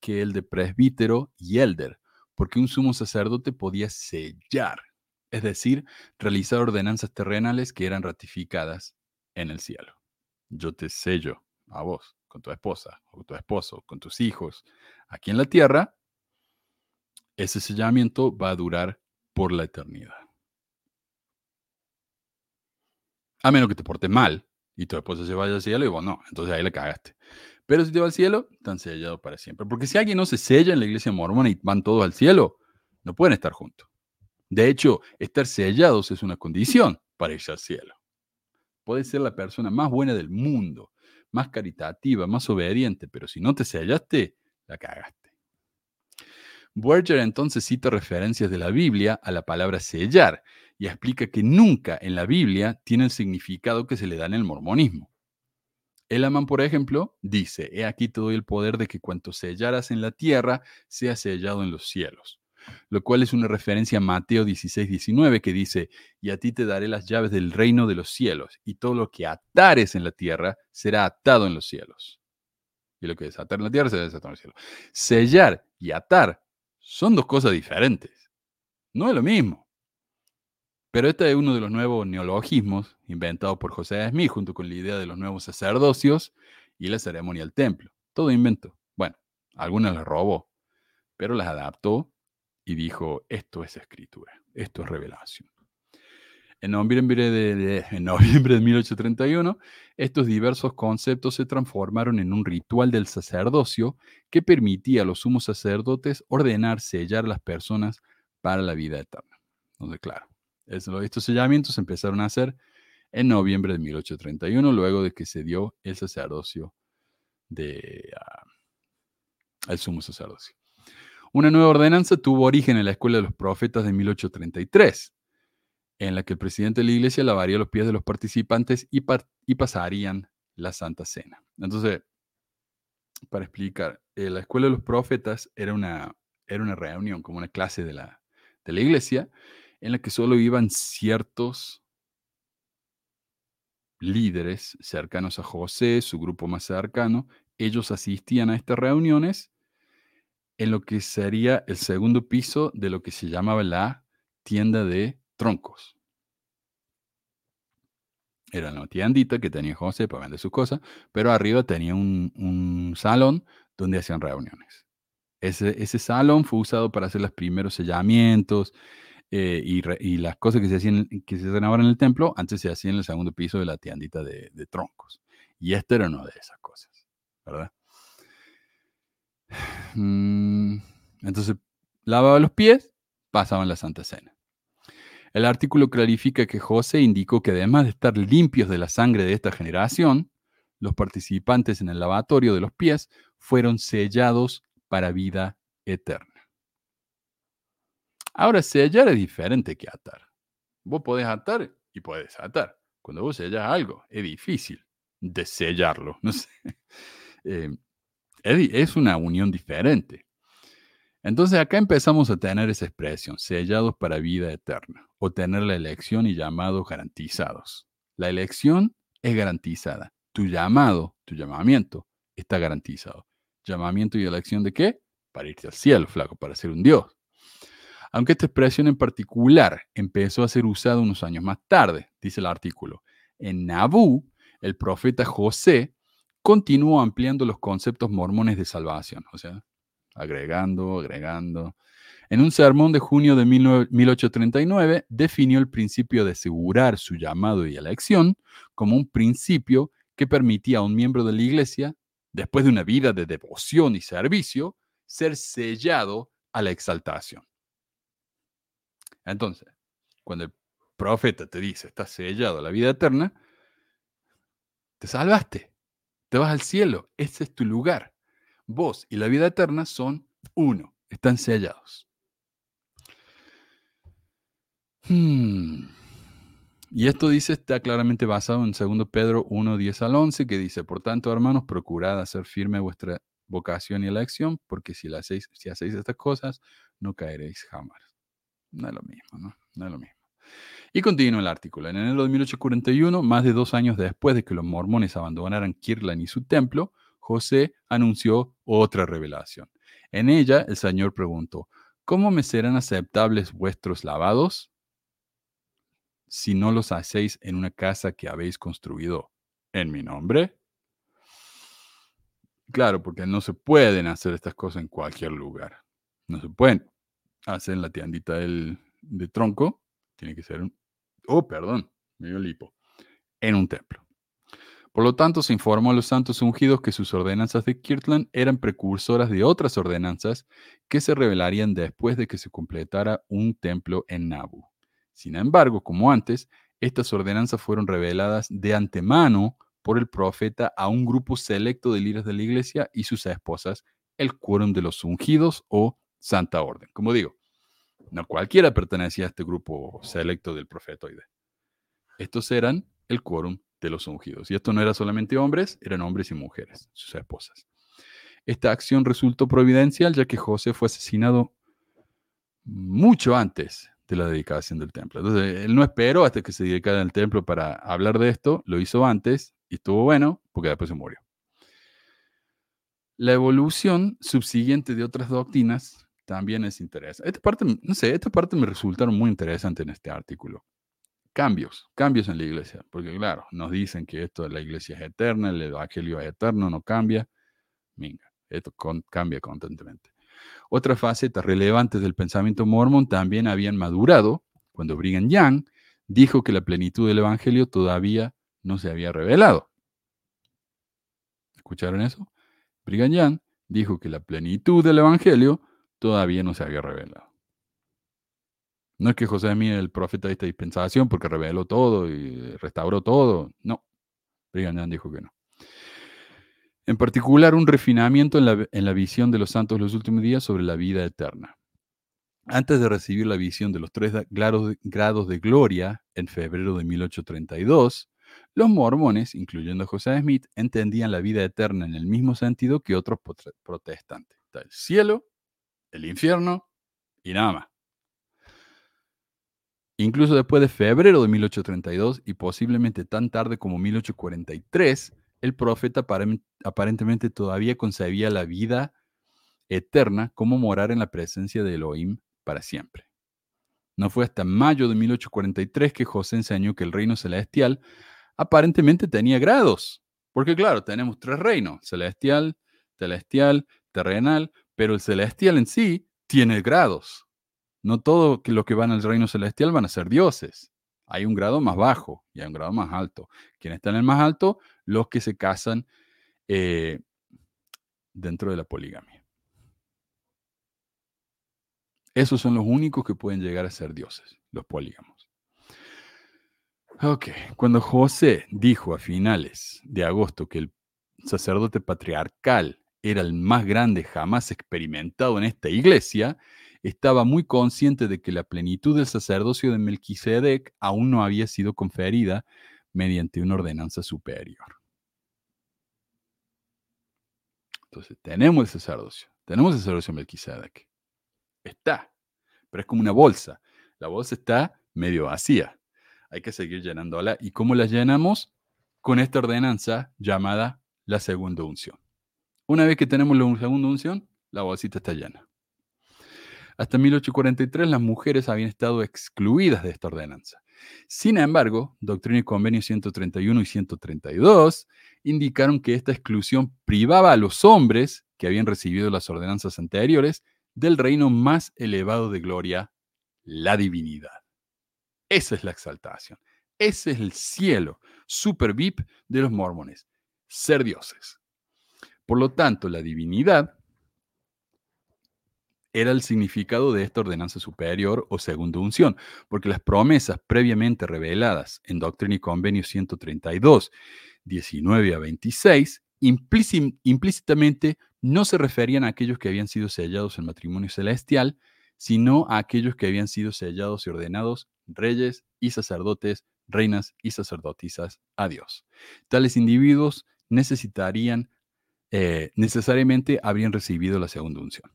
que el de presbítero y elder, porque un sumo sacerdote podía sellar, es decir, realizar ordenanzas terrenales que eran ratificadas en el cielo. Yo te sello a vos, con tu esposa, o tu esposo, con tus hijos, aquí en la tierra, ese sellamiento va a durar por la eternidad. A menos que te portes mal y tu esposa se vaya al cielo y vos no, entonces ahí la cagaste. Pero si te va al cielo, están sellados para siempre. Porque si alguien no se sella en la iglesia mormona y van todos al cielo, no pueden estar juntos. De hecho, estar sellados es una condición para irse al cielo. Puedes ser la persona más buena del mundo, más caritativa, más obediente, pero si no te sellaste, la cagaste. Berger entonces cita referencias de la Biblia a la palabra sellar y explica que nunca en la Biblia tiene el significado que se le da en el mormonismo. Elaman, por ejemplo, dice, he aquí te doy el poder de que cuanto sellaras en la tierra sea sellado en los cielos, lo cual es una referencia a Mateo 16, 19 que dice, y a ti te daré las llaves del reino de los cielos, y todo lo que atares en la tierra será atado en los cielos. Y lo que es atar en la tierra será desatado en los cielos. Sellar y atar son dos cosas diferentes. No es lo mismo. Pero este es uno de los nuevos neologismos inventados por José Smith junto con la idea de los nuevos sacerdocios y la ceremonia del templo. Todo invento. Bueno, algunas las robó, pero las adaptó y dijo, esto es escritura, esto es revelación. En noviembre de, en noviembre de 1831, estos diversos conceptos se transformaron en un ritual del sacerdocio que permitía a los sumos sacerdotes ordenar sellar a las personas para la vida eterna. Entonces, claro, estos sellamientos empezaron a hacer en noviembre de 1831, luego de que se dio el sacerdocio de, uh, sumo sacerdocio. Una nueva ordenanza tuvo origen en la Escuela de los Profetas de 1833, en la que el presidente de la iglesia lavaría los pies de los participantes y, y pasarían la Santa Cena. Entonces, para explicar, eh, la Escuela de los Profetas era una, era una reunión, como una clase de la, de la iglesia, en la que solo iban ciertos líderes cercanos a José, su grupo más cercano. Ellos asistían a estas reuniones en lo que sería el segundo piso de lo que se llamaba la tienda de troncos. Era la tiendita que tenía José para vender sus cosas, pero arriba tenía un, salón donde hacían reuniones. Ese, ese, salón fue usado para hacer los primeros sellamientos, eh, y, las cosas que se hacían que se hacen ahora en el templo, antes se hacían en el segundo piso de la tiendita de, troncos. Y esta era una de esas cosas, ¿verdad? Mm, entonces, lavaba los pies, pasaban la Santa Cena. El artículo clarifica que José indicó que además de estar limpios de la sangre de esta generación, los participantes en el lavatorio de los pies fueron sellados para vida eterna. Ahora, sellar es diferente que atar. Vos podés atar y podés atar. Cuando vos sellas algo, es difícil de sellarlo. No sé. Eh, es una unión diferente. Entonces acá empezamos a tener esa expresión, sellados para vida eterna, o tener la elección y llamados garantizados. La elección es garantizada. Tu llamado, tu llamamiento, está garantizado. ¿Llamamiento y elección de qué? Para irte al cielo, flaco, para ser un Dios aunque esta expresión en particular empezó a ser usada unos años más tarde, dice el artículo. En Nabú, el profeta José continuó ampliando los conceptos mormones de salvación, o sea, agregando, agregando. En un sermón de junio de 1839, definió el principio de asegurar su llamado y elección como un principio que permitía a un miembro de la iglesia, después de una vida de devoción y servicio, ser sellado a la exaltación. Entonces, cuando el profeta te dice, estás sellado la vida eterna, te salvaste, te vas al cielo, ese es tu lugar. Vos y la vida eterna son uno, están sellados. Hmm. Y esto dice, está claramente basado en 2 Pedro 1, 10 al 11, que dice, por tanto, hermanos, procurad hacer firme vuestra vocación y elección, porque si, si hacéis estas cosas, no caeréis jamás. No es lo mismo, ¿no? No es lo mismo. Y continúa el artículo. En enero de 1841, más de dos años después de que los mormones abandonaran Kirlan y su templo, José anunció otra revelación. En ella, el Señor preguntó, ¿cómo me serán aceptables vuestros lavados si no los hacéis en una casa que habéis construido en mi nombre? Claro, porque no se pueden hacer estas cosas en cualquier lugar. No se pueden hacen la tiendita del, de tronco, tiene que ser un... Oh, perdón, me dio lipo. en un templo. Por lo tanto, se informó a los santos ungidos que sus ordenanzas de Kirtland eran precursoras de otras ordenanzas que se revelarían después de que se completara un templo en Nabu. Sin embargo, como antes, estas ordenanzas fueron reveladas de antemano por el profeta a un grupo selecto de líderes de la iglesia y sus esposas, el quórum de los ungidos o Santa Orden. Como digo, no cualquiera pertenecía a este grupo selecto del profetoide. Estos eran el quórum de los ungidos. Y esto no era solamente hombres, eran hombres y mujeres, sus esposas. Esta acción resultó providencial ya que José fue asesinado mucho antes de la dedicación del templo. Entonces, él no esperó hasta que se dedicara al templo para hablar de esto, lo hizo antes y estuvo bueno porque después se murió. La evolución subsiguiente de otras doctrinas también es interesante. Esta parte, no sé, esta parte me resultaron muy interesante en este artículo cambios, cambios en la iglesia, porque claro, nos dicen que esto de la iglesia es eterna, el evangelio es eterno, no cambia. Venga, esto cambia constantemente. Otras facetas relevantes del pensamiento mormón también habían madurado cuando Brigham Young dijo que la plenitud del evangelio todavía no se había revelado. ¿Escucharon eso? Brigham Young dijo que la plenitud del evangelio todavía no se había revelado. No es que José Smith el profeta de esta dispensación porque reveló todo y restauró todo. No. Brigham dijo que no. En particular, un refinamiento en la, en la visión de los santos los últimos días sobre la vida eterna. Antes de recibir la visión de los tres de, grados de gloria en febrero de 1832, los mormones, incluyendo a José Smith, entendían la vida eterna en el mismo sentido que otros protestantes. Está el cielo, el infierno y nada más. Incluso después de febrero de 1832 y posiblemente tan tarde como 1843, el profeta aparentemente todavía concebía la vida eterna como morar en la presencia de Elohim para siempre. No fue hasta mayo de 1843 que José enseñó que el reino celestial aparentemente tenía grados. Porque claro, tenemos tres reinos, celestial, celestial, terrenal, pero el celestial en sí tiene grados. No todo lo que van al reino celestial van a ser dioses. Hay un grado más bajo y hay un grado más alto. ¿Quién está en el más alto? Los que se casan eh, dentro de la poligamia. Esos son los únicos que pueden llegar a ser dioses, los polígamos. Ok, cuando José dijo a finales de agosto que el sacerdote patriarcal era el más grande jamás experimentado en esta iglesia, estaba muy consciente de que la plenitud del sacerdocio de Melquisedec aún no había sido conferida mediante una ordenanza superior. Entonces, tenemos el sacerdocio, tenemos el sacerdocio de Melquisedec. Está, pero es como una bolsa. La bolsa está medio vacía. Hay que seguir llenándola. ¿Y cómo la llenamos? Con esta ordenanza llamada la segunda unción. Una vez que tenemos la segunda unción, la bolsita está llena. Hasta 1843 las mujeres habían estado excluidas de esta ordenanza. Sin embargo, Doctrina y Convenio 131 y 132 indicaron que esta exclusión privaba a los hombres que habían recibido las ordenanzas anteriores del reino más elevado de gloria, la divinidad. Esa es la exaltación. Ese es el cielo super VIP de los mormones, ser dioses. Por lo tanto, la divinidad era el significado de esta ordenanza superior o segunda unción, porque las promesas previamente reveladas en Doctrina y Convenio 132, 19 a 26, implícitamente no se referían a aquellos que habían sido sellados en matrimonio celestial, sino a aquellos que habían sido sellados y ordenados reyes y sacerdotes, reinas y sacerdotisas a Dios. Tales individuos necesitarían, eh, necesariamente habrían recibido la segunda unción.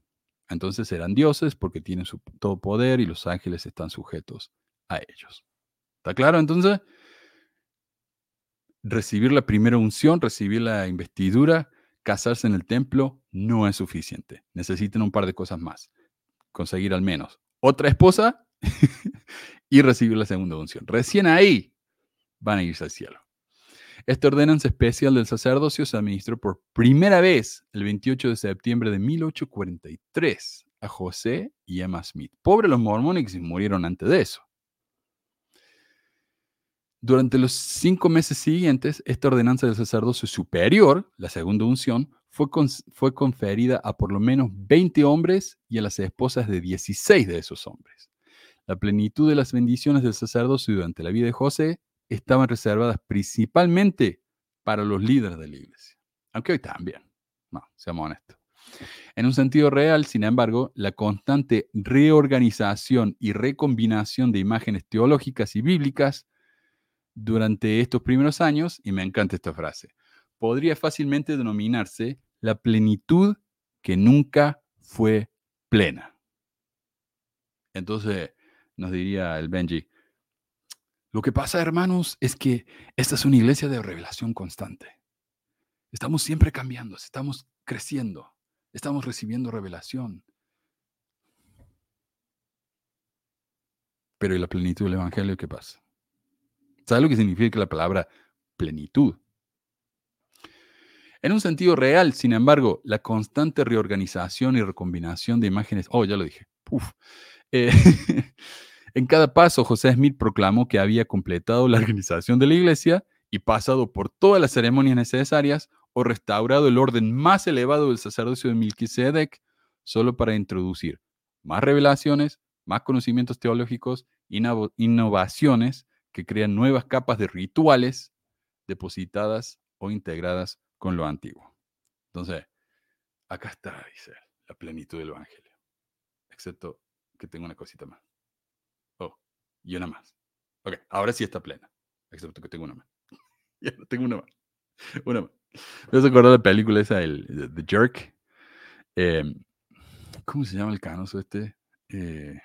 Entonces eran dioses porque tienen su, todo poder y los ángeles están sujetos a ellos. ¿Está claro? Entonces, recibir la primera unción, recibir la investidura, casarse en el templo, no es suficiente. Necesitan un par de cosas más. Conseguir al menos otra esposa y recibir la segunda unción. Recién ahí van a irse al cielo. Esta ordenanza especial del sacerdocio se administró por primera vez el 28 de septiembre de 1843 a José y Emma Smith. Pobre los mormones que murieron antes de eso. Durante los cinco meses siguientes, esta ordenanza del sacerdocio superior, la segunda unción, fue, fue conferida a por lo menos 20 hombres y a las esposas de 16 de esos hombres. La plenitud de las bendiciones del sacerdocio durante la vida de José estaban reservadas principalmente para los líderes de la iglesia. Aunque hoy también. No, seamos honestos. En un sentido real, sin embargo, la constante reorganización y recombinación de imágenes teológicas y bíblicas durante estos primeros años, y me encanta esta frase, podría fácilmente denominarse la plenitud que nunca fue plena. Entonces, nos diría el Benji, lo que pasa, hermanos, es que esta es una iglesia de revelación constante. Estamos siempre cambiando, estamos creciendo, estamos recibiendo revelación. Pero ¿y la plenitud del Evangelio qué pasa? ¿Sabes lo que significa la palabra plenitud? En un sentido real, sin embargo, la constante reorganización y recombinación de imágenes, oh, ya lo dije, eh, en cada paso, José Smith proclamó que había completado la organización de la iglesia y pasado por todas las ceremonias necesarias o restaurado el orden más elevado del sacerdocio de Melquisedec, solo para introducir más revelaciones, más conocimientos teológicos, innovaciones que crean nuevas capas de rituales depositadas o integradas con lo antiguo. Entonces, acá está, dice la plenitud del Evangelio. Excepto que tengo una cosita más. Y una más. Ok, ahora sí está plena. Excepto que tengo una más. ya no tengo una más. Una más. ¿Me has acordado de la película esa, el, The Jerk? Em, ¿Cómo se llama el canoso este? Eh,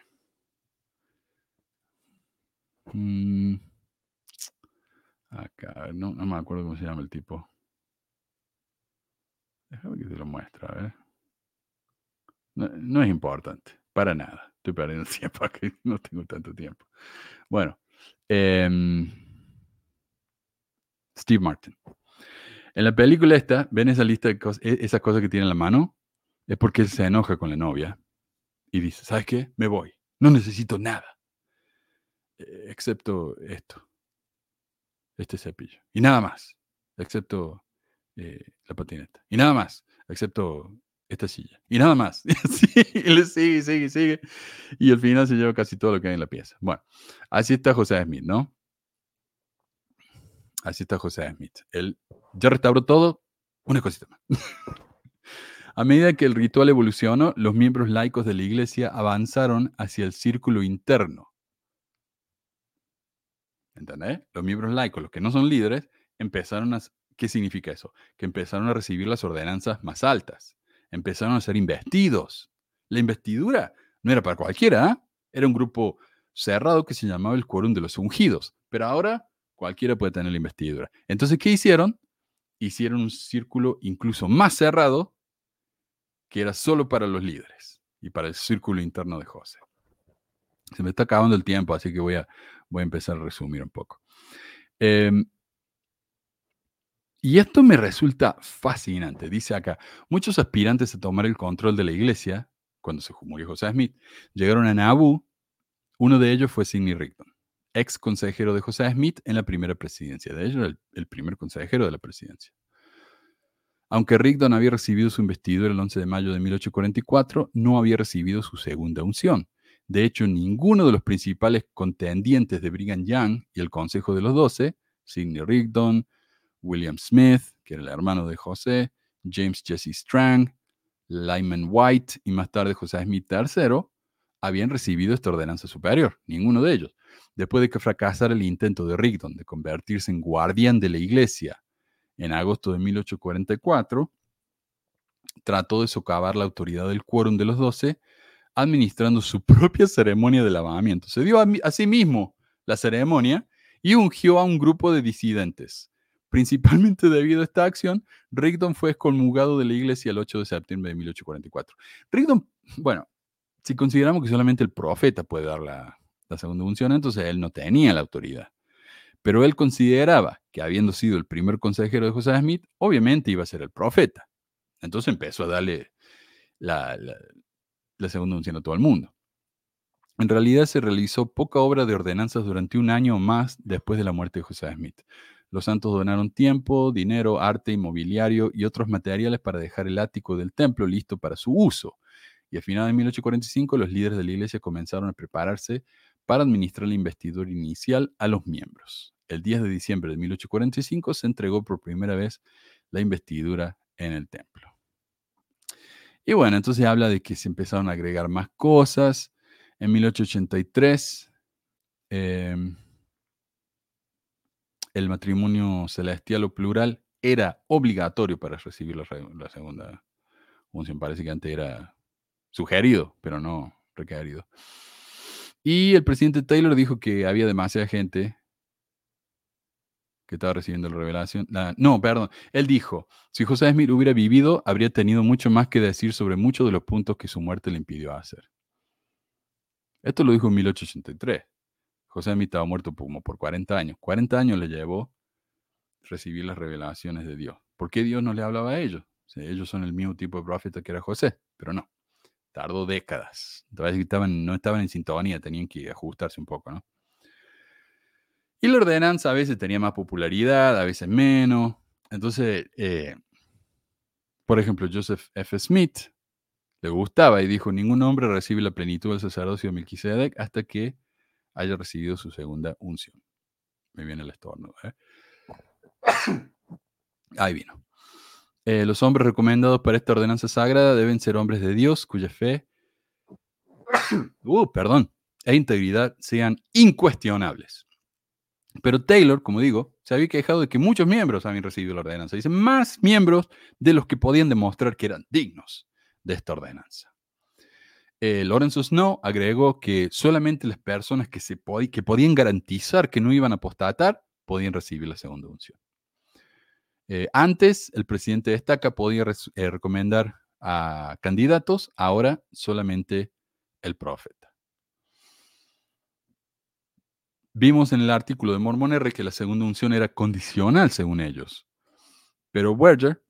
Mm, acá, no, no me acuerdo cómo se llama el tipo. Déjame que te lo muestre, a ver. No, es importante, para nada. Estoy perdiendo tiempo aquí, no tengo tanto tiempo. Bueno, em, Steve Martin. En la película esta, ven esa lista de cosas, e, esas cosas que tiene en la mano, es porque él se enoja con la novia y dice, ¿sabes qué? Me voy, no necesito nada. Eh, excepto esto, este cepillo. Y nada más, excepto eh, la patineta. Y nada más, excepto esta silla. Y nada más. Y le sigue, sigue, sigue. Y al final se lleva casi todo lo que hay en la pieza. Bueno, así está José Smith, ¿no? Así está José Smith. Él ya restauró todo, una cosita más. A medida que el ritual evolucionó, los miembros laicos de la iglesia avanzaron hacia el círculo interno, ¿Entendés? Los miembros laicos, los que no son líderes, empezaron a... ¿Qué significa eso? Que empezaron a recibir las ordenanzas más altas. Empezaron a ser investidos. La investidura no era para cualquiera, ¿ah? era un grupo cerrado que se llamaba el quórum de los ungidos. Pero ahora cualquiera puede tener la investidura. Entonces, ¿qué hicieron? Hicieron un círculo incluso más cerrado que era solo para los líderes y para el círculo interno de José. Se me está acabando el tiempo, así que voy a, voy a empezar a resumir un poco. Em, y esto me resulta fascinante. Dice acá, muchos aspirantes a tomar el control de la iglesia, cuando se murió José Smith, llegaron a Nauvoo. Uno de ellos fue Sidney Rigdon, ex consejero de José Smith en la primera presidencia. De ellos, el, el primer consejero de la presidencia. Aunque Rigdon había recibido su investidura el 11 de mayo de 1844, no había recibido su segunda unción. De hecho, ninguno de los principales contendientes de Brigham Young y el Consejo de los Doce, Sidney Rigdon, William Smith, que era el hermano de José, James Jesse Strang, Lyman White y más tarde José Smith III, habían recibido esta ordenanza superior, ninguno de ellos. Después de que fracasara el intento de Rigdon de convertirse en guardián de la iglesia en agosto de 1844, trató de socavar la autoridad del quórum de los doce administrando su propia ceremonia de lavamiento. Se dio a, sí mismo la ceremonia y ungió a un grupo de disidentes. Principalmente debido a esta acción, Rigdon fue excomulgado de la iglesia el 8 de septiembre de 1844. Rigdon, bueno, si consideramos que solamente el profeta puede dar la, segunda unción, entonces él no tenía la autoridad. Pero él consideraba que habiendo sido el primer consejero de José Smith, obviamente iba a ser el profeta. Entonces empezó a darle la, la segunda unción a todo el mundo. En realidad se realizó poca obra de ordenanzas durante un año más después de la muerte de José Smith. Los santos donaron tiempo, dinero, arte, inmobiliario y otros materiales para dejar el ático del templo listo para su uso. Y a finales de 1845 los líderes de la iglesia comenzaron a prepararse para administrar la investidura inicial a los miembros. El 10 de diciembre de 1845 se entregó por primera vez la investidura en el templo. Y bueno, entonces habla de que se empezaron a agregar más cosas. En 1883, em, el matrimonio celestial o plural era obligatorio para recibir la, segunda unción. Parece que antes era sugerido, pero no requerido. Y el presidente Taylor dijo que había demasiada gente que estaba recibiendo la revelación. no, perdón. Él dijo, si José Smith hubiera vivido, habría tenido mucho más que decir sobre muchos de los puntos que su muerte le impidió hacer. Esto lo dijo en 1883. José Smith estaba muerto como por 40 años. 40 años le llevó recibir las revelaciones de Dios. ¿Por qué Dios no le hablaba a ellos? ellos son el mismo tipo de profeta que era José, pero no. Tardó décadas. Estaban, no estaban en sintonía, tenían que ajustarse un poco, ¿no? Y la ordenanza a veces tenía más popularidad, a veces menos. Entonces, eh, por ejemplo, Joseph F. Smith le gustaba y dijo, ningún hombre recibe la plenitud del sacerdocio de Melquisedec hasta que haya recibido su segunda unción. Me viene el estorno. ¿eh? Ahí vino. Eh, los hombres recomendados para esta ordenanza sagrada deben ser hombres de Dios cuya fe, uh, perdón, e integridad sean incuestionables. Pero Taylor, como digo, se había quejado de que muchos miembros habían recibido la ordenanza. Dice, más miembros de los que podían demostrar que eran dignos de esta ordenanza. Eh, Lorenzo Snow agregó que solamente las personas que, se podían garantizar que no iban a apostatar podían recibir la segunda unción. Eh, antes, el presidente de estaca podía eh, recomendar a candidatos, ahora solamente el profeta. Vimos en el artículo de Mormon R que la segunda unción era condicional según ellos, pero Werger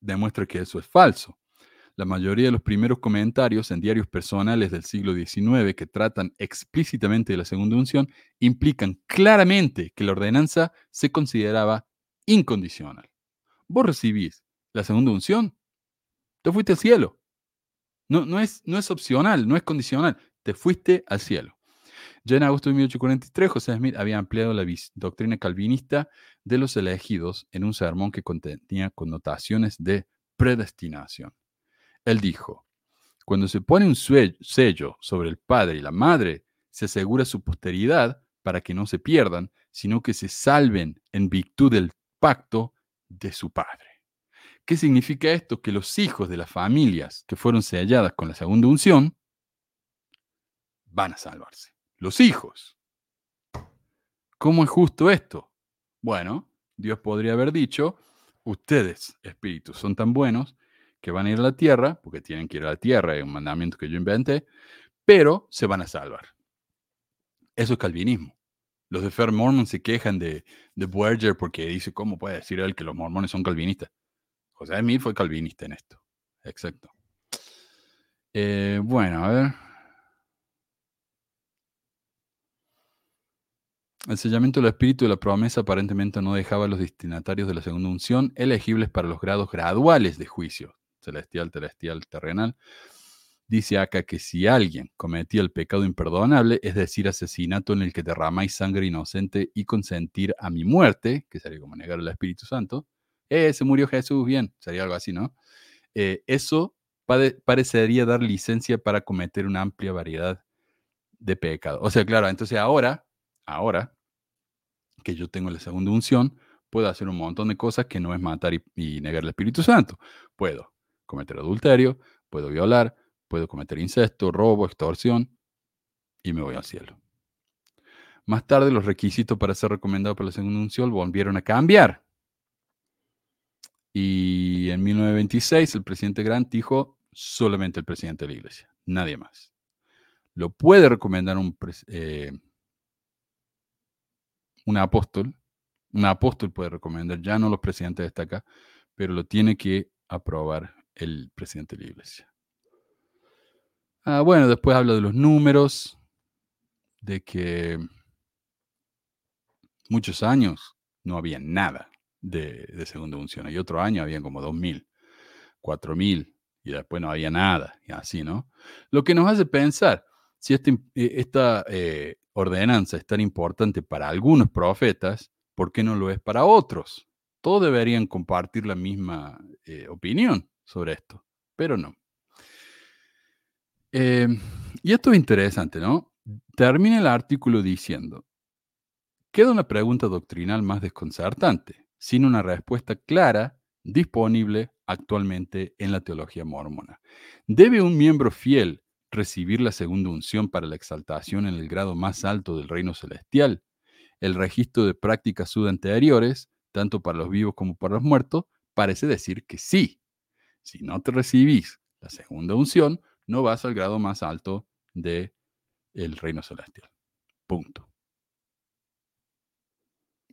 demuestra que eso es falso. La mayoría de los primeros comentarios en diarios personales del siglo XIX que tratan explícitamente de la segunda unción implican claramente que la ordenanza se consideraba incondicional. Vos recibís la segunda unción, te fuiste al cielo. No, no, es, no es opcional, no es condicional, te fuiste al cielo. Ya en agosto de 1843, José Smith había ampliado la doctrina calvinista de los elegidos en un sermón que contenía connotaciones de predestinación. Él dijo, cuando se pone un sello sobre el padre y la madre, se asegura su posteridad para que no se pierdan, sino que se salven en virtud del pacto de su padre. ¿Qué significa esto? Que los hijos de las familias que fueron selladas con la segunda unción van a salvarse los hijos. ¿Cómo es justo esto? Bueno, Dios podría haber dicho, ustedes, espíritus, son tan buenos que van a ir a la tierra, porque tienen que ir a la tierra, es un mandamiento que yo inventé, pero se van a salvar. Eso es calvinismo. Los de Fair Mormon se quejan de, de porque dice, ¿cómo puede decir él que los mormones son calvinistas? José Smith fue calvinista en esto. Exacto. Eh, bueno, a ver. El sellamiento del espíritu de la promesa aparentemente no dejaba a los destinatarios de la segunda unción elegibles para los grados graduales de juicio, celestial, celestial, terrenal. Dice acá que si alguien cometía el pecado imperdonable, es decir, asesinato en el que derramáis sangre inocente y consentir a mi muerte, que sería como negar al Espíritu Santo, eh, se murió Jesús, bien, sería algo así, ¿no? Eh, eso parecería dar licencia para cometer una amplia variedad de pecados. O sea, claro, entonces ahora, ahora, que yo tengo la segunda unción, puedo hacer un montón de cosas que no es matar y, negar el Espíritu Santo. Puedo cometer adulterio, puedo violar, puedo cometer incesto, robo, extorsión y me voy al cielo. Más tarde los requisitos para ser recomendado por la segunda unción volvieron a cambiar. Y en 1926 el presidente Grant dijo solamente el presidente de la iglesia, nadie más. Lo puede recomendar un, eh, un apóstol, un apóstol puede recomendar, ya no los presidentes de esta pero lo tiene que aprobar el presidente de la iglesia. Ah, bueno, después habla de los números. de que muchos años no había nada de, de segunda unción. Y otro año habían como 2.000, 4.000 y después no había nada. Y así, ¿no? Lo que nos hace pensar, si este, eh, esta eh, ordenanza es tan importante para algunos profetas, ¿por qué no lo es para otros? Todos deberían compartir la misma eh, opinión sobre esto, pero no. y esto es interesante, ¿no? Termina el artículo diciendo, queda una pregunta doctrinal más desconcertante, sin una respuesta clara disponible actualmente en la teología mormona. ¿Debe un miembro fiel recibir la segunda unción para la exaltación en el grado más alto del reino celestial? El registro de prácticas anteriores, tanto para los vivos como para los muertos, parece decir que sí. Si no te recibís la segunda unción, no vas al grado más alto del el reino celestial. Punto.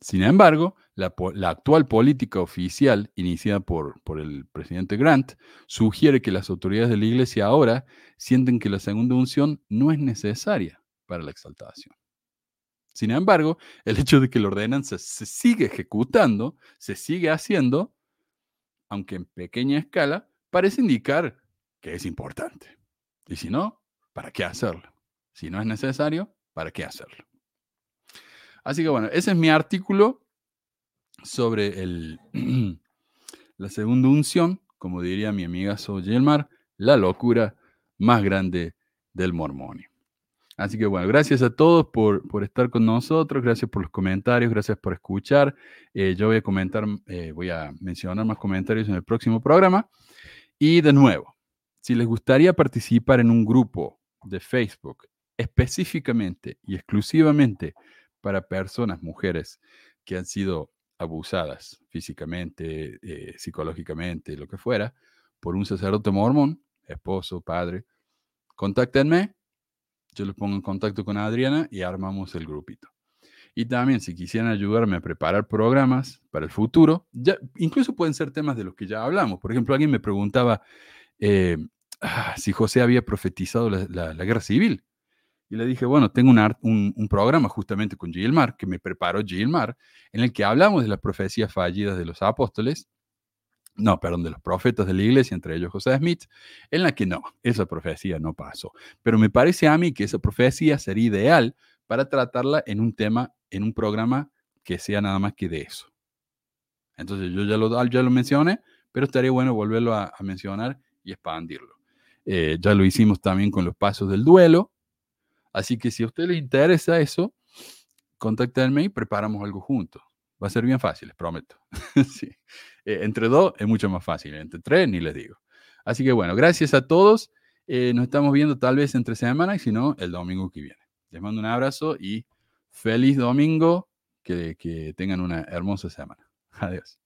Sin embargo, la, actual política oficial iniciada por, por, el presidente Grant sugiere que las autoridades de la iglesia ahora sienten que la segunda unción no es necesaria para la exaltación. Sin embargo, el hecho de que la ordenanza se sigue ejecutando, se sigue haciendo, aunque en pequeña escala, parece indicar que es importante. Y si no, ¿para qué hacerlo? Si no es necesario, ¿para qué hacerlo? Así que bueno, ese es mi artículo sobre el, la segunda unción, como diría mi amiga Yelmar, la locura más grande del mormonio. Así que bueno, gracias a todos por, por, estar con nosotros, gracias por los comentarios, gracias por escuchar. Eh, yo voy a comentar, eh, voy a mencionar más comentarios en el próximo programa. Y de nuevo, si les gustaría participar en un grupo de Facebook específicamente y exclusivamente para personas, mujeres, que han sido abusadas físicamente, eh, psicológicamente, lo que fuera, por un sacerdote mormón, esposo, padre, contáctenme, yo los pongo en contacto con Adriana y armamos el grupito. Y también, si quisieran ayudarme a preparar programas para el futuro, incluso pueden ser temas de los que ya hablamos. Por ejemplo, alguien me preguntaba eh, ah, si José había profetizado la guerra civil. Y le dije, bueno, tengo un, un, programa justamente con Gilmar, que me preparó Gilmar, en el que hablamos de las profecías fallidas de los apóstoles, no, perdón, de los profetas de la iglesia, entre ellos José Smith, en la que no, esa profecía no pasó. Pero me parece a mí que esa profecía sería ideal para tratarla en un tema, en un programa que sea nada más que de eso. Entonces yo ya lo, ya lo mencioné, pero estaría bueno volverlo a, mencionar y expandirlo. Eh, ya lo hicimos también con los pasos del duelo, Así que si a usted le interesa eso, contáctenme y preparamos algo juntos. Va a ser bien fácil, les prometo. Eh, entre dos es mucho más fácil, entre tres ni les digo. Así que bueno, gracias a todos. Eh, nos estamos viendo tal vez entre semana y si no, el domingo que viene. Les mando un abrazo y feliz domingo. que tengan una hermosa semana. Adiós.